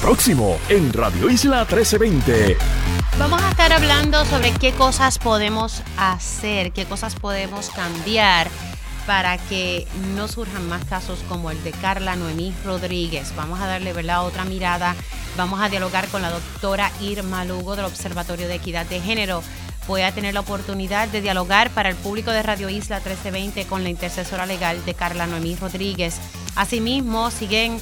Próximo en Radio Isla 1320. Vamos a estar hablando sobre qué cosas podemos hacer, qué cosas podemos cambiar para que no surjan más casos como el de Carla Noemí Rodríguez. Vamos a darle ¿verdad? otra mirada. Vamos a dialogar con la doctora Irma Lugo del Observatorio de Equidad de Género. Voy a tener la oportunidad de dialogar para el público de Radio Isla 1320 con la intercesora legal de Carla Noemí Rodríguez. Asimismo, siguen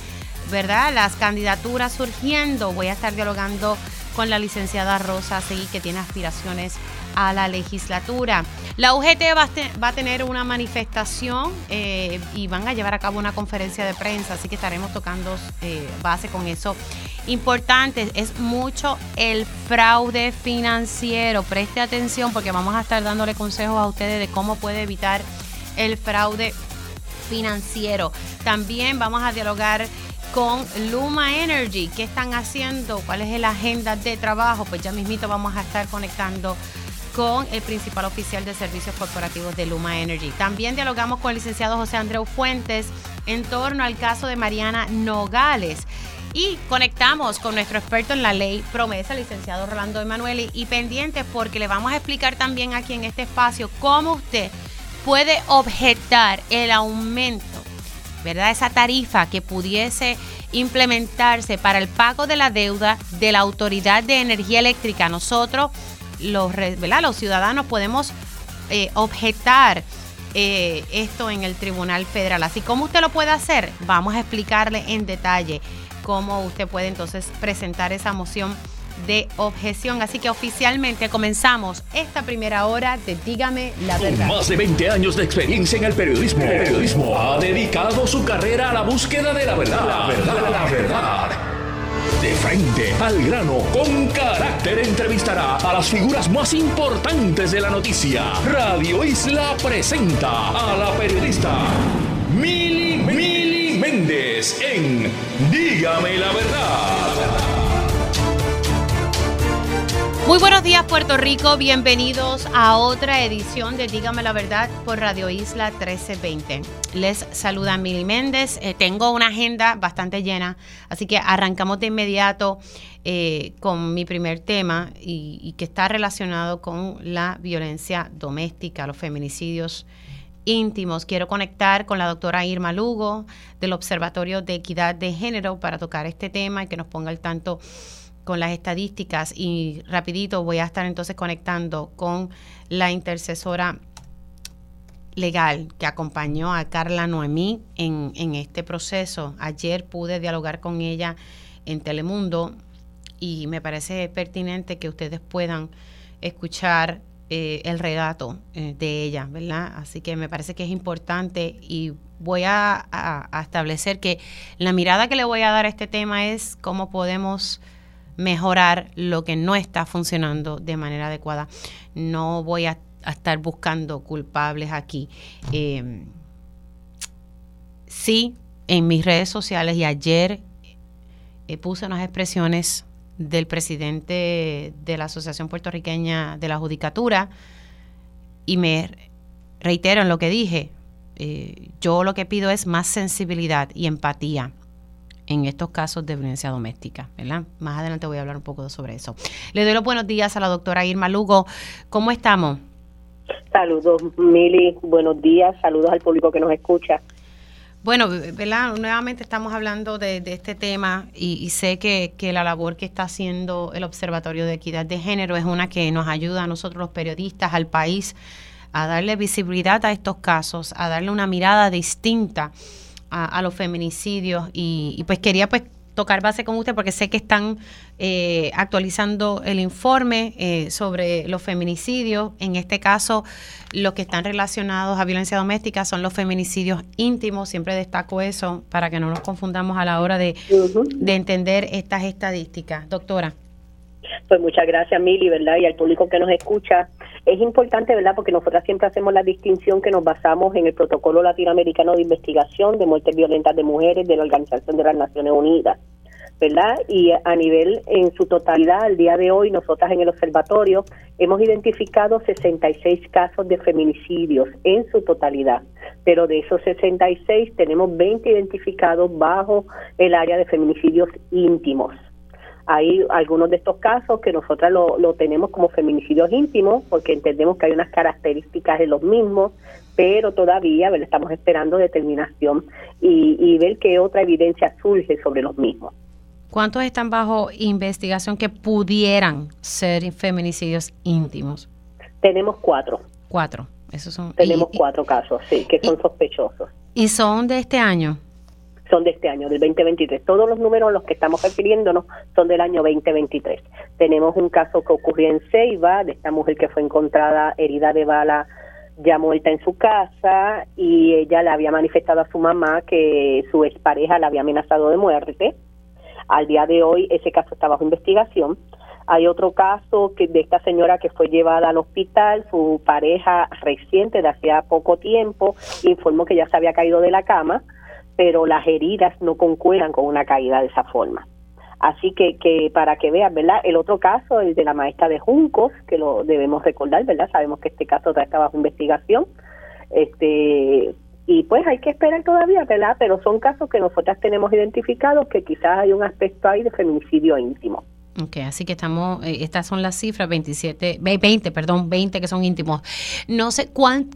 ¿verdad? Las candidaturas surgiendo. Voy a estar dialogando con la licenciada Rosa Seguí, que tiene aspiraciones a la legislatura. La UGT va a, tener una manifestación eh, y van a llevar a cabo una conferencia de prensa, así que estaremos tocando eh, base con eso. Importante, es mucho el fraude financiero. Preste atención porque vamos a estar dándole consejos a ustedes de cómo puede evitar el fraude financiero. También vamos a dialogar con Luma Energy. ¿Qué están haciendo? ¿Cuál es la agenda de trabajo? Pues ya mismito vamos a estar conectando con el principal oficial de servicios corporativos de Luma Energy. También dialogamos con el licenciado José Andreu Fuentes en torno al caso de Mariana Nogales. Y conectamos con nuestro experto en la ley promesa, licenciado Rolando Emanueli, y pendientes porque le vamos a explicar también aquí en este espacio cómo usted puede objetar el aumento ¿verdad? Esa tarifa que pudiese implementarse para el pago de la deuda de la Autoridad de Energía Eléctrica. Nosotros, los, ¿verdad? los ciudadanos, podemos eh, objetar eh, esto en el Tribunal Federal. Así como usted lo puede hacer, vamos a explicarle en detalle cómo usted puede entonces presentar esa moción de objeción. Así que oficialmente comenzamos esta primera hora de Dígame la verdad. Con más de 20 años de experiencia en el periodismo, el periodismo ha dedicado su carrera a la búsqueda de la verdad. La verdad, la verdad. De frente al grano, con carácter entrevistará a las figuras más importantes de la noticia. Radio Isla presenta a la periodista Mili, Mili Méndez en Dígame la verdad. Muy buenos días Puerto Rico, bienvenidos a otra edición de Dígame la Verdad por Radio Isla 1320. Les saluda Mili Méndez, eh, tengo una agenda bastante llena, así que arrancamos de inmediato eh, con mi primer tema y, y que está relacionado con la violencia doméstica, los feminicidios íntimos. Quiero conectar con la doctora Irma Lugo del Observatorio de Equidad de Género para tocar este tema y que nos ponga al tanto con las estadísticas y rapidito voy a estar entonces conectando con la intercesora legal que acompañó a Carla Noemí en, en este proceso. Ayer pude dialogar con ella en Telemundo y me parece pertinente que ustedes puedan escuchar eh, el relato eh, de ella, ¿verdad? Así que me parece que es importante y voy a, a, establecer que la mirada que le voy a dar a este tema es cómo podemos mejorar lo que no está funcionando de manera adecuada. No voy a, estar buscando culpables aquí. Eh, sí, en mis redes sociales y ayer eh, puse unas expresiones del presidente de la Asociación Puertorriqueña de la Judicatura y me reitero en lo que dije. Eh, yo lo que pido es más sensibilidad y empatía en estos casos de violencia doméstica, ¿verdad? Más adelante voy a hablar un poco sobre eso. Le doy los buenos días a la doctora Irma Lugo. ¿Cómo estamos? Saludos, Mili. Buenos días. Saludos al público que nos escucha. Bueno, ¿verdad? Nuevamente estamos hablando de, este tema y, sé que, que, la labor que está haciendo el Observatorio de Equidad de Género es una que nos ayuda a nosotros los periodistas, al país, a darle visibilidad a estos casos, a darle una mirada distinta a, los feminicidios y, pues quería pues tocar base con usted porque sé que están eh, actualizando el informe eh, sobre los feminicidios. En este caso, los que están relacionados a violencia doméstica son los feminicidios íntimos. Siempre destaco eso para que no nos confundamos a la hora de, de entender estas estadísticas. Doctora. Pues muchas gracias, Mili, ¿verdad? Y al público que nos escucha. Es importante, ¿verdad? Porque nosotras siempre hacemos la distinción que nos basamos en el Protocolo Latinoamericano de Investigación de Muertes Violentas de Mujeres de la Organización de las Naciones Unidas, ¿verdad? Y a nivel, en su totalidad, al día de hoy, nosotras en el observatorio hemos identificado 66 casos de feminicidios en su totalidad, pero de esos 66 tenemos 20 identificados bajo el área de feminicidios íntimos. Hay algunos de estos casos que nosotras lo, lo tenemos como feminicidios íntimos porque entendemos que hay unas características de los mismos, pero todavía estamos esperando determinación y, y ver qué otra evidencia surge sobre los mismos. ¿Cuántos están bajo investigación que pudieran ser feminicidios íntimos? Tenemos cuatro. Cuatro. Esos son, Tenemos cuatro casos, sí, que son sospechosos. ¿Y son de este año? Son de este año, del 2023. Todos los números a los que estamos refiriéndonos son del año 2023. Tenemos un caso que ocurrió en Ceiba, de esta mujer que fue encontrada herida de bala ya muerta en su casa y ella le había manifestado a su mamá que su expareja la había amenazado de muerte. Al día de hoy ese caso está bajo investigación. Hay otro caso que de esta señora que fue llevada al hospital, su pareja reciente de hacía poco tiempo informó que ya se había caído de la cama, pero las heridas no concuerdan con una caída de esa forma. Así que, que para que vean, ¿verdad? El otro caso, el de la maestra de Juncos, que lo debemos recordar, ¿verdad? Sabemos que este caso está bajo investigación. Este, y pues hay que esperar todavía, ¿verdad? Pero son casos que nosotras tenemos identificados que quizás hay un aspecto ahí de feminicidio íntimo. Ok, así que estamos, eh, estas son las cifras, 27, 20, perdón, 20 que son íntimos. No sé cuán,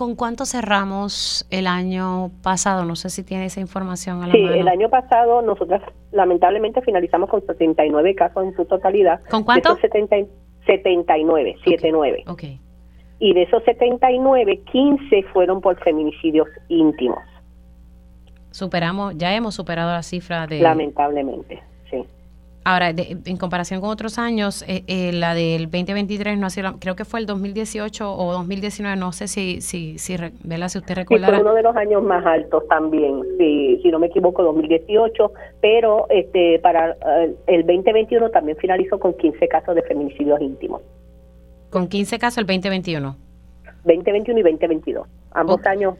con cuánto cerramos el año pasado, no sé si tiene esa información a la Sí, el año pasado nosotros lamentablemente finalizamos con 79 casos en su totalidad. ¿Con cuánto? 70, 79, 79. Ok. Y de esos 79, 15 fueron por feminicidios íntimos. Superamos, ya hemos superado la cifra de... Lamentablemente, Ahora, en comparación con otros años, eh, eh, la del 2023 no ha sido, creo que fue el 2018 o 2019, no sé si, si, si, si usted recuerda. Sí, fue uno de los años más altos también, si, si no me equivoco, 2018, pero este para eh, el 2021 también finalizó con 15 casos de feminicidios íntimos. ¿Con 15 casos el 2021? 2021 y 2022, ambos años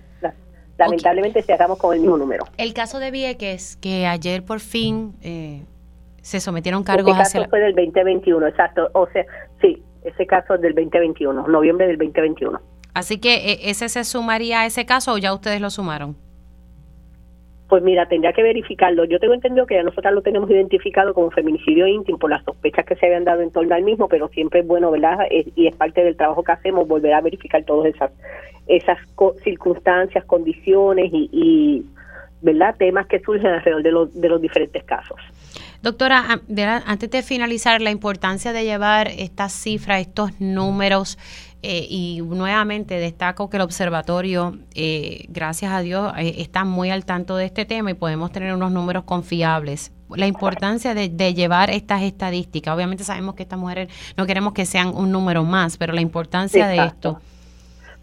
lamentablemente cerramos con el mismo número. El caso de Vieques, que ayer por fin... Eh, se sometieron cargos ese caso fue del 2021, exacto. O sea, sí, ese caso es del 2021, noviembre del 2021. Así que e, ese se sumaría a ese caso o ya ustedes lo sumaron. Pues mira, tendría que verificarlo. Yo tengo entendido que ya nosotros lo tenemos identificado como feminicidio íntimo por las sospechas que se habían dado en torno al mismo, pero siempre es bueno, ¿verdad? y es parte del trabajo que hacemos volver a verificar todas esas esas circunstancias, condiciones y, y, ¿verdad? Temas que surgen alrededor de, los de los diferentes casos. Doctora, antes de finalizar, la importancia de llevar estas cifras, estos números, eh, y nuevamente destaco que el observatorio, eh, gracias a Dios, eh, está muy al tanto de este tema y podemos tener unos números confiables. La importancia de, llevar estas estadísticas, obviamente sabemos que estas mujeres no queremos que sean un número más, pero la importancia de esto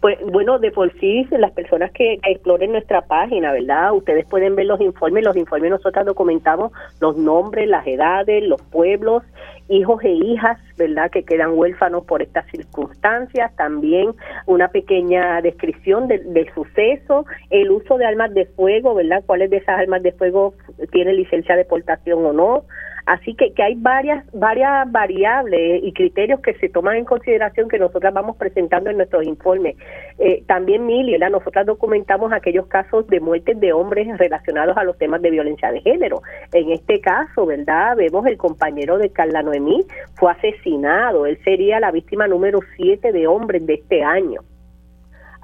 pues bueno, de por sí, las personas que, exploren nuestra página, ¿verdad? Ustedes pueden ver los informes, los informes nosotros documentamos los nombres, las edades, los pueblos, hijos e hijas, ¿verdad? Que quedan huérfanos por estas circunstancias, también una pequeña descripción del suceso, el uso de armas de fuego, ¿verdad? ¿Cuáles de esas armas de fuego tienen licencia de portación o no? Así que, que hay varias, varias variables y criterios que se toman en consideración que nosotras vamos presentando en nuestros informes. Eh, también, Mili, nosotras documentamos aquellos casos de muertes de hombres relacionados a los temas de violencia de género. En este caso, ¿verdad? Vemos el compañero de Carla Noemí fue asesinado. Él sería la víctima número siete de hombres de este año.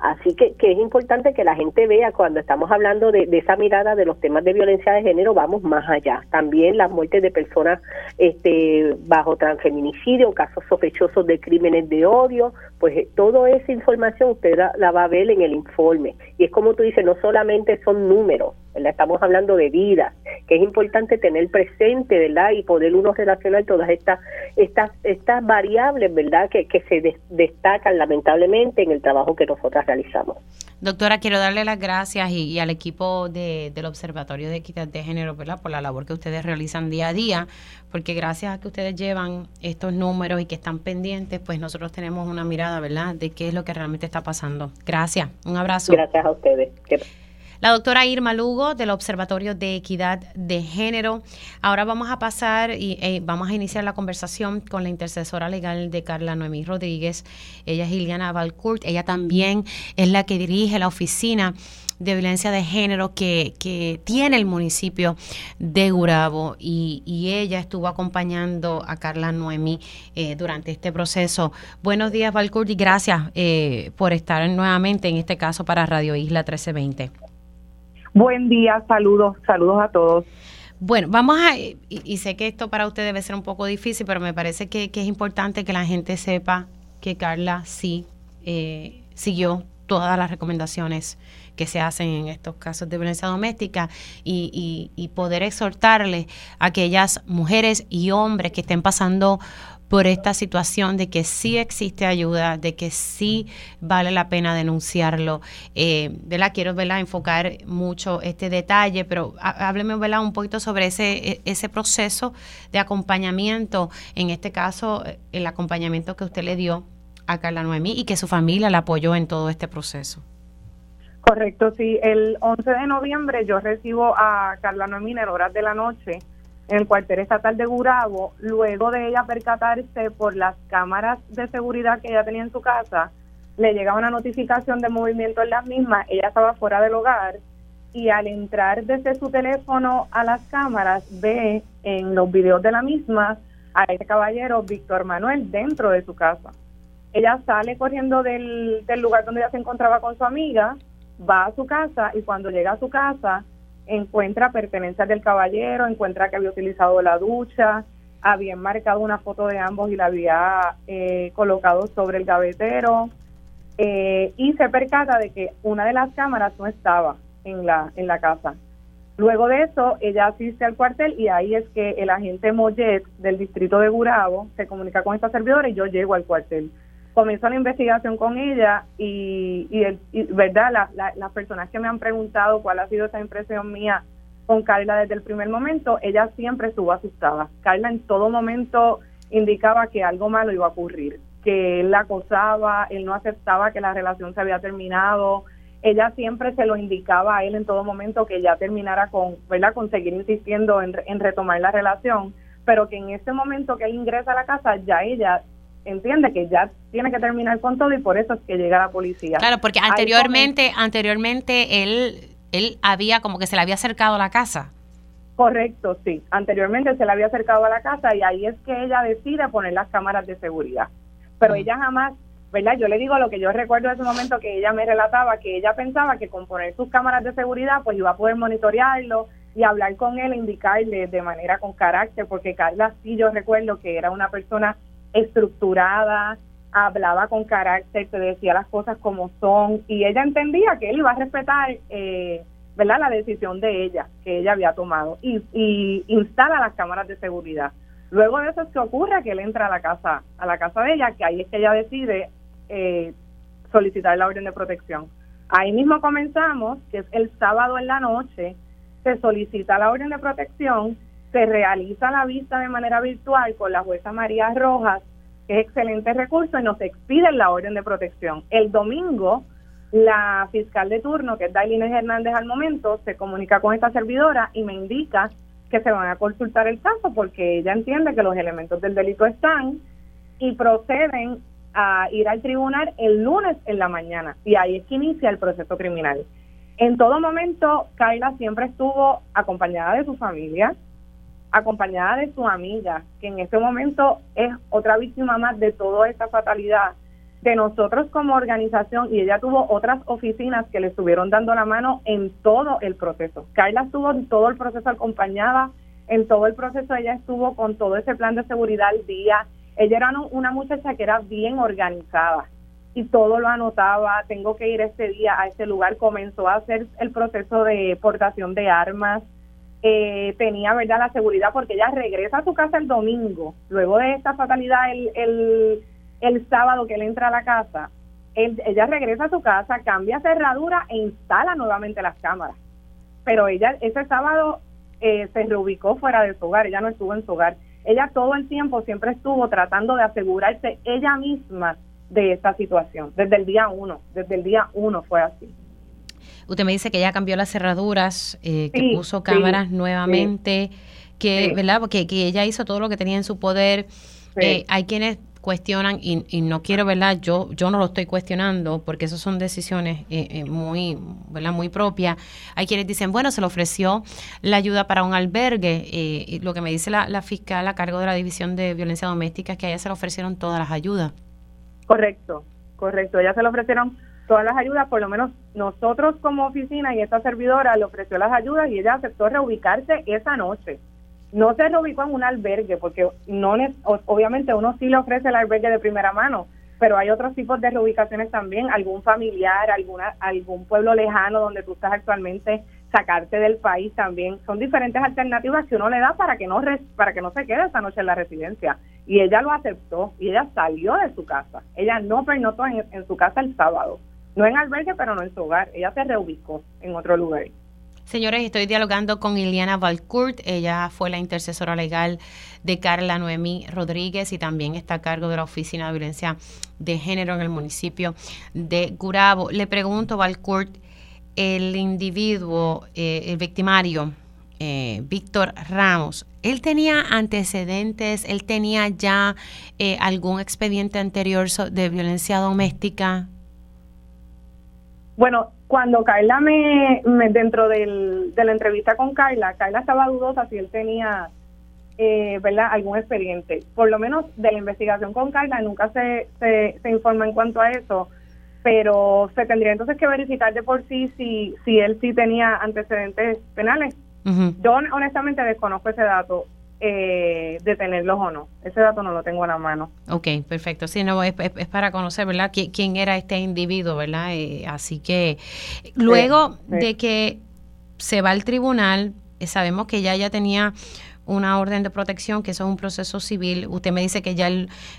Así que, que, es importante que la gente vea cuando estamos hablando de, esa mirada de los temas de violencia de género, vamos más allá. También las muertes de personas este, bajo transfeminicidio, casos sospechosos de crímenes de odio, pues eh, toda esa información usted la, va a ver en el informe. Y es como tú dices, no solamente son números, estamos hablando de vidas, que es importante tener presente, ¿verdad? Y poder uno relacionar todas estas estas estas variables, ¿verdad? Que, que se destacan lamentablemente en el trabajo que nosotras realizamos. Doctora, quiero darle las gracias y, al equipo de, del Observatorio de Equidad de Género, ¿verdad? Por la labor que ustedes realizan día a día, porque gracias a que ustedes llevan estos números y que están pendientes, pues nosotros tenemos una mirada, ¿verdad? De qué es lo que realmente está pasando. Gracias. Un abrazo. Gracias a ustedes. La doctora Irma Lugo del Observatorio de Equidad de Género. Ahora vamos a pasar y eh, vamos a iniciar la conversación con la intercesora legal de Carla Noemí Rodríguez. Ella es Iliana Valcourt. Ella también es la que dirige la oficina de violencia de género que, tiene el municipio de Gurabo y, ella estuvo acompañando a Carla Noemí eh, durante este proceso. Buenos días, Valcurdi, gracias eh, por estar nuevamente en este caso para Radio Isla 1320. Buen día, saludos, saludos a todos. Bueno, vamos a, y, sé que esto para usted debe ser un poco difícil, pero me parece que, es importante que la gente sepa que Carla sí eh, siguió todas las recomendaciones que se hacen en estos casos de violencia doméstica y, y, poder exhortarle a aquellas mujeres y hombres que estén pasando por esta situación de que sí existe ayuda, de que sí vale la pena denunciarlo. Eh, la Quiero ¿verdad? enfocar mucho este detalle, pero hábleme ¿verdad? un poquito sobre ese, e, ese proceso de acompañamiento, en este caso el acompañamiento que usted le dio a Carla Noemí y que su familia la apoyó en todo este proceso. Correcto, sí. El 11 de noviembre yo recibo a Carla Noemí en horas de la noche en el cuartel estatal de Gurabo, luego de ella percatarse por las cámaras de seguridad que ella tenía en su casa, le llega una notificación de movimiento en las mismas, ella estaba fuera del hogar y al entrar desde su teléfono a las cámaras ve en los videos de la misma a este caballero Víctor Manuel dentro de su casa. Ella sale corriendo del, del lugar donde ella se encontraba con su amiga, va a su casa y cuando llega a su casa encuentra pertenencias del caballero, encuentra que había utilizado la ducha, había marcado una foto de ambos y la había eh, colocado sobre el gavetero eh, y se percata de que una de las cámaras no estaba en la, en la casa. Luego de eso, ella asiste al cuartel y ahí es que el agente Mollet del distrito de Gurabo se comunica con esta servidora y yo llego al cuartel comenzó la investigación con ella y, y, verdad las personas que me han preguntado cuál ha sido esa impresión mía con Carla desde el primer momento ella siempre estuvo asustada. Carla en todo momento indicaba que algo malo iba a ocurrir que él la acosaba él no aceptaba que la relación se había terminado. Ella siempre se lo indicaba a él en todo momento que ya terminara con verdad con seguir insistiendo en, en retomar la relación pero que en ese momento que él ingresa a la casa ya ella entiende que ya tiene que terminar con todo y por eso es que llega la policía. Claro, porque anteriormente, anteriormente él, él había como que se le había acercado a la casa. Correcto, sí. Anteriormente se le había acercado a la casa y ahí es que ella decide poner las cámaras de seguridad. Pero ella jamás, ¿verdad? Yo le digo lo que yo recuerdo de ese momento que ella me relataba, que ella pensaba que con poner sus cámaras de seguridad pues iba a poder monitorearlo y hablar con él, indicarle de manera con carácter, porque Carla sí yo recuerdo que era una persona estructurada, hablaba con carácter, te decía las cosas como son y ella entendía que él iba a respetar eh, ¿verdad? la decisión de ella que ella había tomado y, y, instala las cámaras de seguridad. Luego de eso es que ocurre que él entra a la casa a la casa de ella, que ahí es que ella decide eh, solicitar la orden de protección. Ahí mismo comenzamos, que es el sábado en la noche, se solicita la orden de protección se realiza la vista de manera virtual con la jueza María Rojas, que es excelente recurso, y nos expiden la orden de protección. El domingo, la fiscal de turno, que es Dailines Hernández al momento, se comunica con esta servidora y me indica que se van a consultar el caso porque ella entiende que los elementos del delito están y proceden a ir al tribunal el lunes en la mañana y ahí es que inicia el proceso criminal. En todo momento, Kaila siempre estuvo acompañada de su familia, acompañada de su amiga, que en este momento es otra víctima más de toda esta fatalidad, de nosotros como organización, y ella tuvo otras oficinas que le estuvieron dando la mano en todo el proceso. Carla estuvo en todo el proceso acompañada, en todo el proceso ella estuvo con todo ese plan de seguridad al día. Ella era una muchacha que era bien organizada y todo lo anotaba, tengo que ir este día a este lugar, comenzó a hacer el proceso de portación de armas, eh, tenía verdad la seguridad porque ella regresa a su casa el domingo, luego de esta fatalidad el, el, el sábado que él entra a la casa, ella regresa a su casa, cambia cerradura e instala nuevamente las cámaras. Pero ella ese sábado eh, se reubicó fuera de su hogar, ella no estuvo en su hogar. Ella todo el tiempo siempre estuvo tratando de asegurarse ella misma de esta situación, desde el día uno, desde el día uno fue así. Usted me dice que ya cambió las cerraduras, eh, que puso cámaras nuevamente, que, ¿verdad? Porque que ella hizo todo lo que tenía en su poder. Eh, hay quienes cuestionan y, no quiero, ¿verdad? Yo, yo no lo estoy cuestionando porque esas son decisiones eh, eh, muy, ¿verdad? Muy propias. Hay quienes dicen, bueno, se le ofreció la ayuda para un albergue. Eh, lo que me dice la, fiscal a cargo de la División de Violencia Doméstica es que a ella se le ofrecieron todas las ayudas. Correcto, correcto. Ella se le ofrecieron todas las ayudas, por lo menos nosotros como oficina y esta servidora le ofreció las ayudas y ella aceptó reubicarse esa noche no se reubicó en un albergue, porque no obviamente uno sí le ofrece el albergue de primera mano, pero hay otros tipos de reubicaciones también, algún familiar, alguna algún pueblo lejano donde tú estás actualmente, sacarte del país también. Son diferentes alternativas que uno le da para que no para que no se quede esa noche en la residencia. Y ella lo aceptó y ella salió de su casa. Ella no pernotó en, en su casa el sábado. No en albergue, pero no en su hogar. Ella se reubicó en otro lugar. Señores, estoy dialogando con Iliana Valcourt. Ella fue la intercesora legal de Carla Noemí Rodríguez y también está a cargo de la Oficina de Violencia de Género en el municipio de Gurabo. Le pregunto, Valcourt, el individuo, eh, el victimario, eh, Víctor Ramos, ¿él tenía antecedentes? ¿Él tenía ya eh, algún expediente anterior de violencia doméstica? Bueno, cuando Carla me, dentro del, de la entrevista con Carla, Carla estaba dudosa si él tenía, eh, ¿verdad?, algún expediente. Por lo menos de la investigación con Carla nunca se, se, se informa en cuanto a eso, pero se tendría entonces que verificar de por sí si, si él sí tenía antecedentes penales. Yo honestamente desconozco ese dato eh, detenerlos o no. Ese dato no lo tengo a la mano. Ok, perfecto. Sí, no, es, para conocer, ¿verdad? ¿Quién, era este individuo, ¿verdad? Eh, así que luego de que se va al tribunal, eh, sabemos que ya ya tenía una orden de protección, que eso es un proceso civil. Usted me dice que ya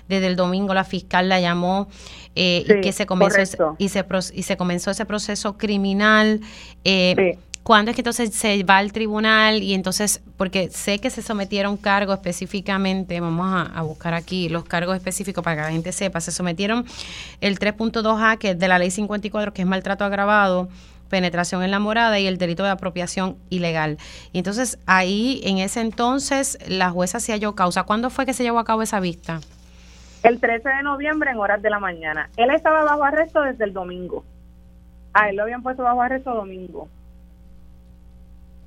desde el domingo la fiscal la llamó eh, y que se comenzó ese, y se, y se comenzó ese proceso criminal. Eh, ¿Cuándo es que entonces se va al tribunal y entonces, porque sé que se sometieron cargos específicamente, vamos a, buscar aquí los cargos específicos para que la gente sepa, se sometieron el 3.2A, que de la ley 54, que es maltrato agravado, penetración en la morada y el delito de apropiación ilegal. Y entonces ahí, en ese entonces, la jueza se halló causa. ¿Cuándo fue que se llevó a cabo esa vista? El 13 de noviembre en horas de la mañana. Él estaba bajo arresto desde el domingo. A él lo habían puesto bajo arresto domingo.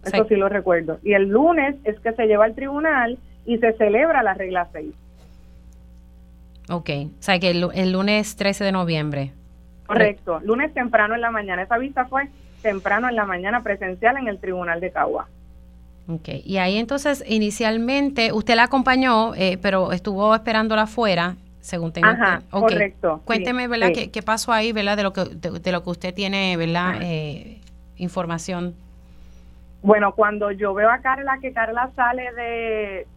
Eso sí. lo recuerdo. Y el lunes es que se lleva al tribunal y se celebra la regla 6. Ok, o sea que el, lunes 13 de noviembre. Correcto, lunes temprano en la mañana. Esa vista fue temprano en la mañana presencial en el tribunal de Cagua. Ok, y ahí entonces inicialmente usted la acompañó, eh, pero estuvo esperándola afuera, según tengo Ajá, correcto. Cuénteme, ¿verdad? ¿Qué, pasó ahí, ¿verdad? De lo que, de, lo que usted tiene, ¿verdad? Eh, información. Bueno, cuando yo veo a Carla, que Carla sale de,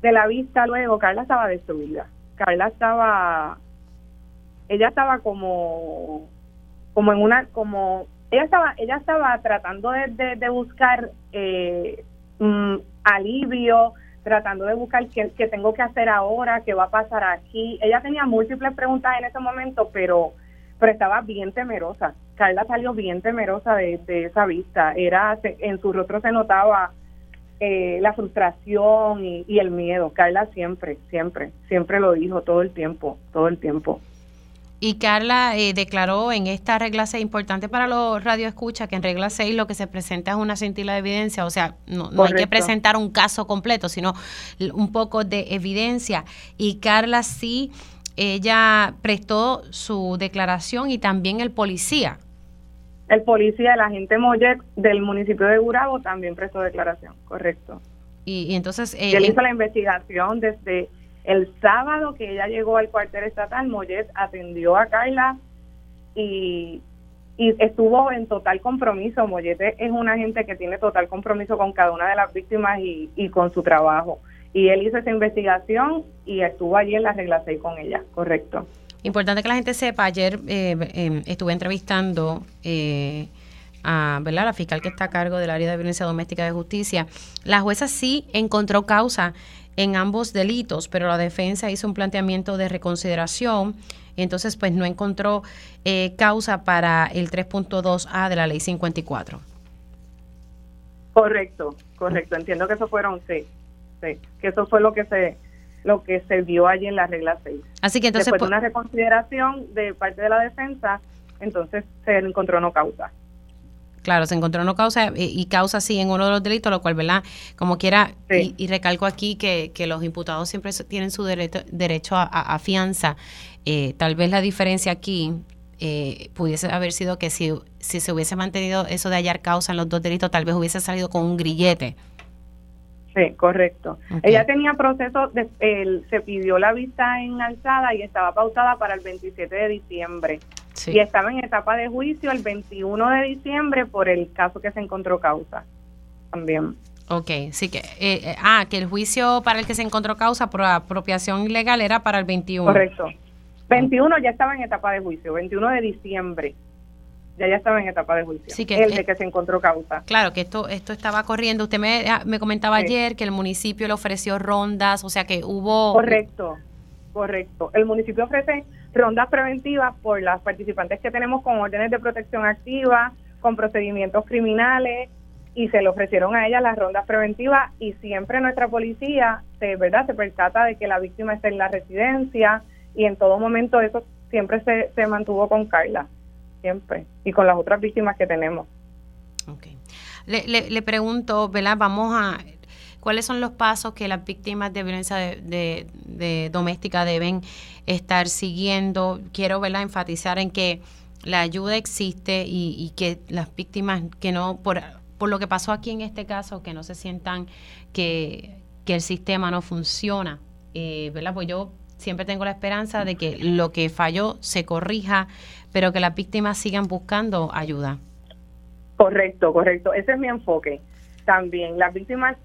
de la vista luego, Carla estaba destruida. Carla estaba, ella estaba como, como en una, como, ella estaba, ella estaba tratando de, de, buscar eh, alivio, tratando de buscar qué, qué tengo que hacer ahora, qué va a pasar aquí. Ella tenía múltiples preguntas en ese momento, pero pero estaba bien temerosa. Carla salió bien temerosa de, esa vista. Era en su rostro se notaba eh, la frustración y, el miedo. Carla siempre, siempre, siempre lo dijo todo el tiempo, todo el tiempo. Y Carla eh, declaró en esta regla 6, importante para los radioescuchas, que en regla 6 lo que se presenta es una cintila de evidencia, o sea, no, no hay que presentar un caso completo, sino un poco de evidencia. Y Carla sí ella prestó su declaración y también el policía. El policía, el agente Mollet del municipio de Gurabo también prestó declaración, correcto. Y, entonces... Eh, él hizo la investigación desde el sábado que ella llegó al cuartel estatal, Mollet atendió a Carla y, y estuvo en total compromiso. Mollet es un agente que tiene total compromiso con cada una de las víctimas y, y con su trabajo. Y él hizo esa investigación y estuvo allí en la regla 6 con ella, correcto. Importante que la gente sepa, ayer eh, em, estuve entrevistando eh, a ¿verdad? la fiscal que está a cargo del área de violencia doméstica de justicia. La jueza sí encontró causa en ambos delitos, pero la defensa hizo un planteamiento de reconsideración, entonces pues no encontró eh, causa para el 3.2A de la ley 54. Correcto, correcto. Entiendo que eso fueron, sí que eso fue lo que se lo que se vio allí en la regla 6. Así que entonces... Después de una reconsideración de parte de la defensa, entonces se encontró no causa. Claro, se encontró no causa y, causa sí en uno de los delitos, lo cual, ¿verdad? Como quiera, y, recalco aquí que, que, los imputados siempre tienen su derecho, derecho a, fianza. Eh, tal vez la diferencia aquí eh, pudiese haber sido que si, si se hubiese mantenido eso de hallar causa en los dos delitos, tal vez hubiese salido con un grillete. Sí, correcto. Ella tenía proceso, de, se pidió la vista en alzada y estaba pautada para el 27 de diciembre. Y estaba en etapa de juicio el 21 de diciembre por el caso que se encontró causa también. Ok, sí que, eh, eh, ah, que el juicio para el que se encontró causa por apropiación ilegal era para el 21. Correcto. 21 ya estaba en etapa de juicio, 21 de diciembre ya ya estaba en etapa de juicio. Sí, que, el de que se encontró causa. Claro, que esto esto estaba corriendo. Usted me, ah, me comentaba ayer que el municipio le ofreció rondas, o sea que hubo... Correcto, correcto. El municipio ofrece rondas preventivas por las participantes que tenemos con órdenes de protección activa, con procedimientos criminales, y se le ofrecieron a ellas las rondas preventivas y siempre nuestra policía se, ¿verdad? se percata de que la víctima está en la residencia y en todo momento eso siempre se, se mantuvo con Carla, siempre, y con las otras víctimas que tenemos. Okay. Le, le, pregunto, ¿verdad? Vamos a cuáles son los pasos que las víctimas de violencia de, doméstica deben estar siguiendo. Quiero ¿verdad? enfatizar en que la ayuda existe y, que las víctimas que no, por, por lo que pasó aquí en este caso, que no se sientan que, el sistema no funciona, eh, ¿verdad? Pues yo siempre tengo la esperanza de que lo que falló se corrija, pero que las víctimas sigan buscando ayuda. Correcto, correcto. Ese es mi enfoque también. Las víctimas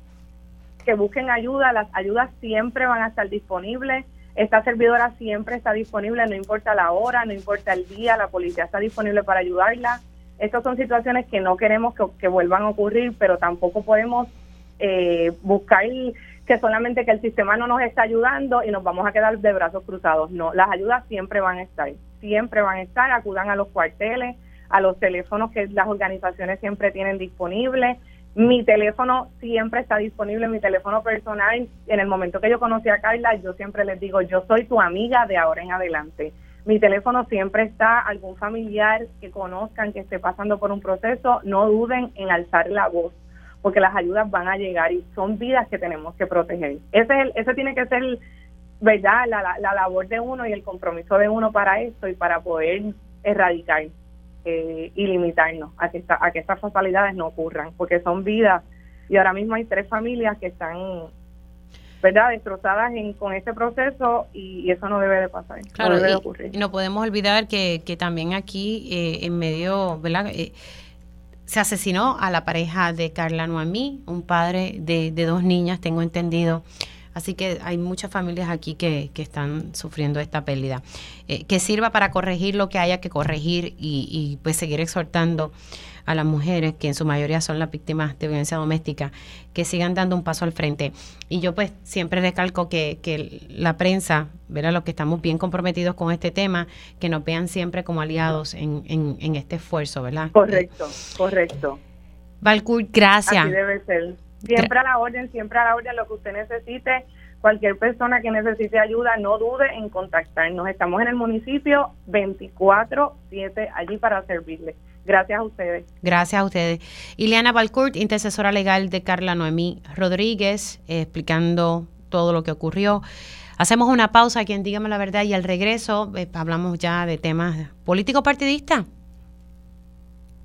que busquen ayuda, las ayudas siempre van a estar disponibles. Esta servidora siempre está disponible, no importa la hora, no importa el día, la policía está disponible para ayudarla. Estas son situaciones que no queremos que, vuelvan a ocurrir, pero tampoco podemos eh, buscar que solamente que el sistema no nos está ayudando y nos vamos a quedar de brazos cruzados. No, las ayudas siempre van a estar, siempre van a estar, acudan a los cuarteles, a los teléfonos que las organizaciones siempre tienen disponibles. Mi teléfono siempre está disponible, mi teléfono personal. En el momento que yo conocí a Carla, yo siempre les digo, yo soy tu amiga de ahora en adelante. Mi teléfono siempre está, algún familiar que conozcan que esté pasando por un proceso, no duden en alzar la voz, porque las ayudas van a llegar y son vidas que tenemos que proteger. Ese, es el, ese tiene que ser, ¿verdad?, la, la labor de uno y el compromiso de uno para esto y para poder erradicar eh, y limitarnos a que, a que estas fatalidades no ocurran, porque son vidas y ahora mismo hay tres familias que están verdad destrozadas con este proceso y, eso no debe de pasar claro, no debe y, ocurrir. y no podemos olvidar que, que también aquí eh, en medio verdad eh, se asesinó a la pareja de Carla Noamí un padre de, de dos niñas tengo entendido Así que hay muchas familias aquí que, que están sufriendo esta pérdida. Eh, que sirva para corregir lo que haya que corregir y, pues seguir exhortando a las mujeres, que en su mayoría son las víctimas de violencia doméstica, que sigan dando un paso al frente. Y yo pues siempre recalco que, que la prensa, verá los que estamos bien comprometidos con este tema, que nos vean siempre como aliados en, en, este esfuerzo, ¿verdad? Correcto, correcto. Valcourt, gracias. Así debe ser. Siempre a la orden, siempre a la orden, lo que usted necesite. Cualquier persona que necesite ayuda, no dude en contactarnos. Estamos en el municipio 24-7 allí para servirle. Gracias a ustedes. Gracias a ustedes. Ileana Balcourt, intercesora legal de Carla Noemí Rodríguez, eh, explicando todo lo que ocurrió. Hacemos una pausa, quien dígame la verdad, y al regreso eh, hablamos ya de temas político-partidistas.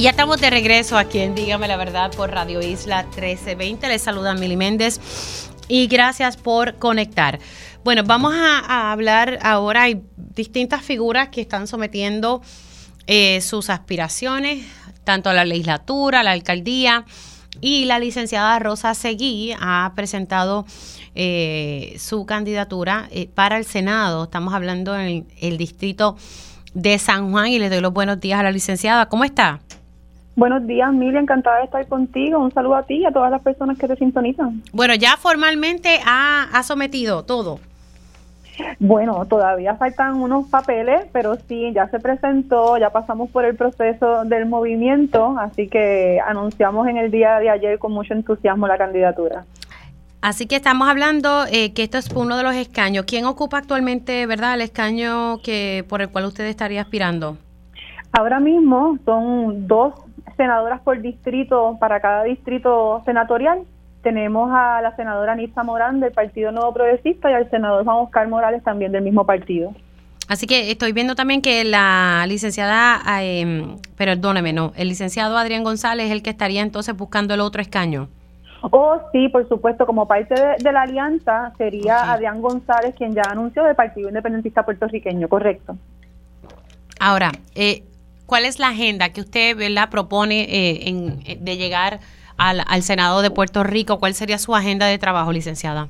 ya estamos de regreso aquí en Dígame la Verdad por Radio Isla 1320. Les saluda Mili Méndez y gracias por conectar. Bueno, vamos a, hablar ahora. Hay distintas figuras que están sometiendo eh, sus aspiraciones, tanto a la legislatura, a la alcaldía. Y la licenciada Rosa Seguí ha presentado eh, su candidatura eh, para el Senado. Estamos hablando en el distrito de San Juan y le doy los buenos días a la licenciada. ¿Cómo está? Buenos días, Mili, encantada de estar contigo. Un saludo a ti y a todas las personas que te sintonizan. Bueno, ya formalmente ha, ha sometido todo. Bueno, todavía faltan unos papeles, pero sí, ya se presentó, ya pasamos por el proceso del movimiento, así que anunciamos en el día de ayer con mucho entusiasmo la candidatura. Así que estamos hablando eh, que esto es uno de los escaños. ¿Quién ocupa actualmente, verdad, el escaño que por el cual usted estaría aspirando? Ahora mismo son dos senadoras por distrito para cada distrito senatorial. Tenemos a la senadora Nisa Morán del Partido Nuevo Progresista y al senador Juan Oscar Morales también del mismo partido. Así que estoy viendo también que la licenciada, eh, perdóneme, no, el licenciado Adrián González es el que estaría entonces buscando el otro escaño. Oh, sí, por supuesto, como parte de, la alianza sería Adrián González quien ya anunció del Partido Independentista Puertorriqueño, correcto. Ahora, eh, ¿cuál es la agenda que usted la propone eh, en, eh, de llegar al, al, Senado de Puerto Rico? ¿Cuál sería su agenda de trabajo, licenciada?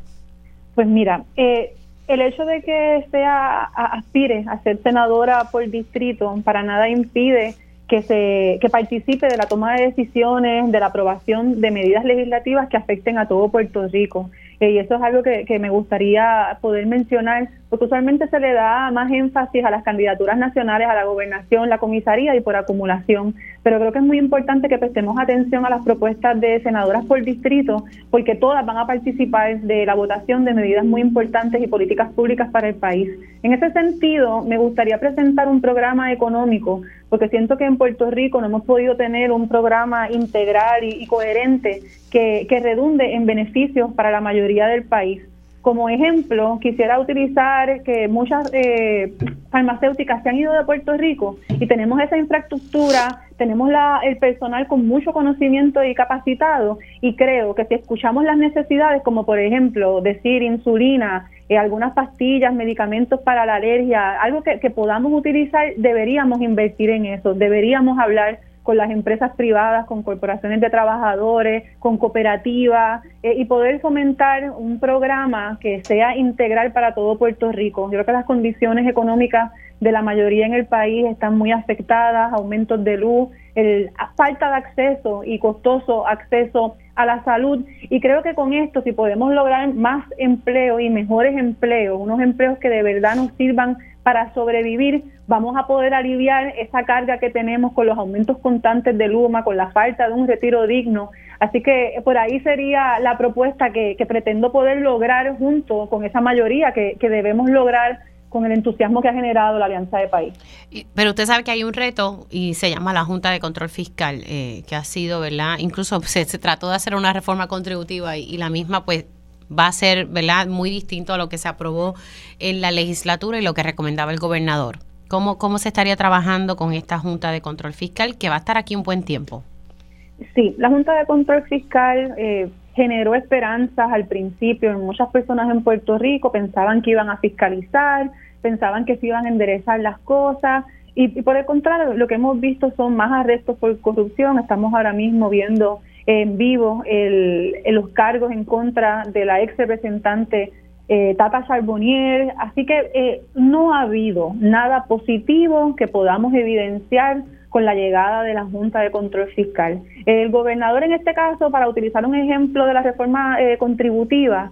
Pues mira, el hecho de que sea aspire a ser senadora por distrito para nada impide que, se, que participe de la toma de decisiones, de la aprobación de medidas legislativas que afecten a todo Puerto Rico. Eh, y eso es algo que, que me gustaría poder mencionar porque usualmente se le da más énfasis a las candidaturas nacionales, a la gobernación, la comisaría y por acumulación, pero creo que es muy importante que prestemos atención a las propuestas de senadoras por distrito, porque todas van a participar de la votación de medidas muy importantes y políticas públicas para el país. En ese sentido, me gustaría presentar un programa económico, porque siento que en Puerto Rico no hemos podido tener un programa integral y, coherente que, que redunde en beneficios para la mayoría del país. Como ejemplo, quisiera utilizar que muchas eh, farmacéuticas se han ido de Puerto Rico y tenemos esa infraestructura, tenemos la, el personal con mucho conocimiento y capacitado y creo que si escuchamos las necesidades, como por ejemplo decir insulina, eh, algunas pastillas, medicamentos para la alergia, algo que, que podamos utilizar, deberíamos invertir en eso, deberíamos hablar con las empresas privadas, con corporaciones de trabajadores, con cooperativas eh, y poder fomentar un programa que sea integral para todo Puerto Rico. Yo creo que las condiciones económicas de la mayoría en el país están muy afectadas, aumentos de luz, el, falta de acceso y costoso acceso a la salud y creo que con esto si podemos lograr más empleo y mejores empleos, unos empleos que de verdad nos sirvan para sobrevivir, vamos a poder aliviar esa carga que tenemos con los aumentos constantes de Luma, con la falta de un retiro digno. Así que por ahí sería la propuesta que, pretendo poder lograr junto con esa mayoría que, debemos lograr con el entusiasmo que ha generado la Alianza de País. Pero usted sabe que hay un reto y se llama la Junta de Control Fiscal, eh, que ha sido, ¿verdad? Incluso se, trató de hacer una reforma contributiva y la misma, pues, va a ser, ¿verdad?, muy distinto a lo que se aprobó en la legislatura y lo que recomendaba el gobernador. ¿Cómo, cómo se estaría trabajando con esta Junta de Control Fiscal que va a estar aquí un buen tiempo? Sí, la Junta de Control Fiscal eh, generó esperanzas al principio muchas personas en Puerto Rico, pensaban que iban a fiscalizar, pensaban que se iban a enderezar las cosas y, y por el contrario, lo que hemos visto son más arrestos por corrupción, estamos ahora mismo viendo en vivo el, los cargos en contra de la ex representante eh, Tata Charbonnier. Así que eh, no ha habido nada positivo que podamos evidenciar con la llegada de la Junta de Control Fiscal. El gobernador, en este caso, para utilizar un ejemplo de la reforma eh, contributiva,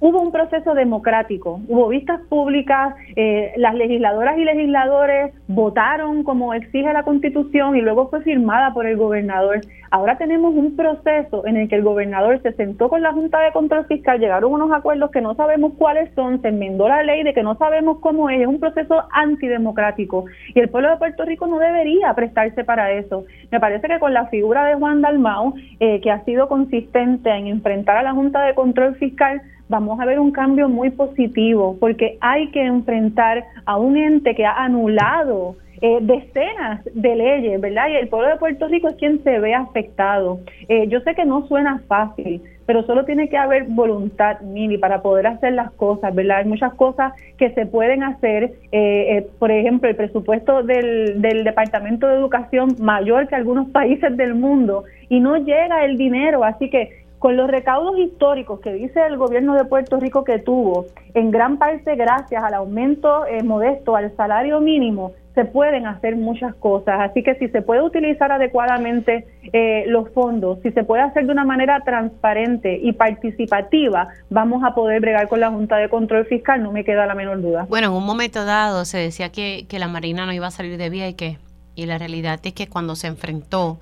hubo un proceso democrático, hubo vistas públicas, eh, las legisladoras y legisladores votaron como exige la constitución y luego fue firmada por el gobernador. Ahora tenemos un proceso en el que el gobernador se sentó con la Junta de Control Fiscal, llegaron unos acuerdos que no sabemos cuáles son, se enmendó la ley de que no sabemos cómo es, es un proceso antidemocrático y el pueblo de Puerto Rico no debería prestarse para eso. Me parece que con la figura de Juan Dalmau, eh, que ha sido consistente en enfrentar a la Junta de Control Fiscal, vamos a ver un cambio muy positivo porque hay que enfrentar a un ente que ha anulado eh, decenas de leyes, ¿verdad? Y el pueblo de Puerto Rico es quien se ve afectado. Eh, yo sé que no suena fácil, pero solo tiene que haber voluntad, Mili, para poder hacer las cosas, ¿verdad? Hay muchas cosas que se pueden hacer, eh, por ejemplo, el presupuesto del, del Departamento de Educación mayor que algunos países del mundo y no llega el dinero, así que con los recaudos históricos que dice el gobierno de Puerto Rico que tuvo, en gran parte gracias al aumento modesto al salario mínimo, se pueden hacer muchas cosas. Así que si se puede utilizar adecuadamente eh, los fondos, si se puede hacer de una manera transparente y participativa, vamos a poder bregar con la Junta de Control Fiscal, no me queda la menor duda. Bueno, en un momento dado se decía que, que la Marina no iba a salir de Vieques y la realidad es que cuando se enfrentó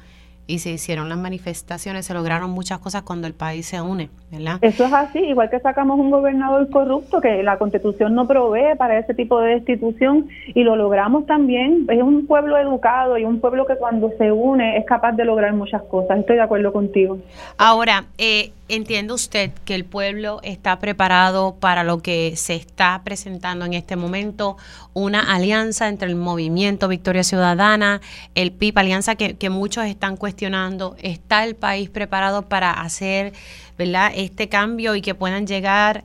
y se hicieron las manifestaciones, se lograron muchas cosas cuando el país se une, ¿verdad? Eso es así, igual que sacamos un gobernador corrupto que la constitución no provee para ese tipo de destitución y lo logramos también. Es un pueblo educado y un pueblo que cuando se une es capaz de lograr muchas cosas. Estoy de acuerdo contigo. Ahora, eh, ¿entiende usted que el pueblo está preparado para lo que se está presentando en este momento? Una alianza entre el movimiento Victoria Ciudadana, el PIB, alianza que, muchos están cuestionando ¿está el país preparado para hacer ¿verdad? este cambio y que puedan llegar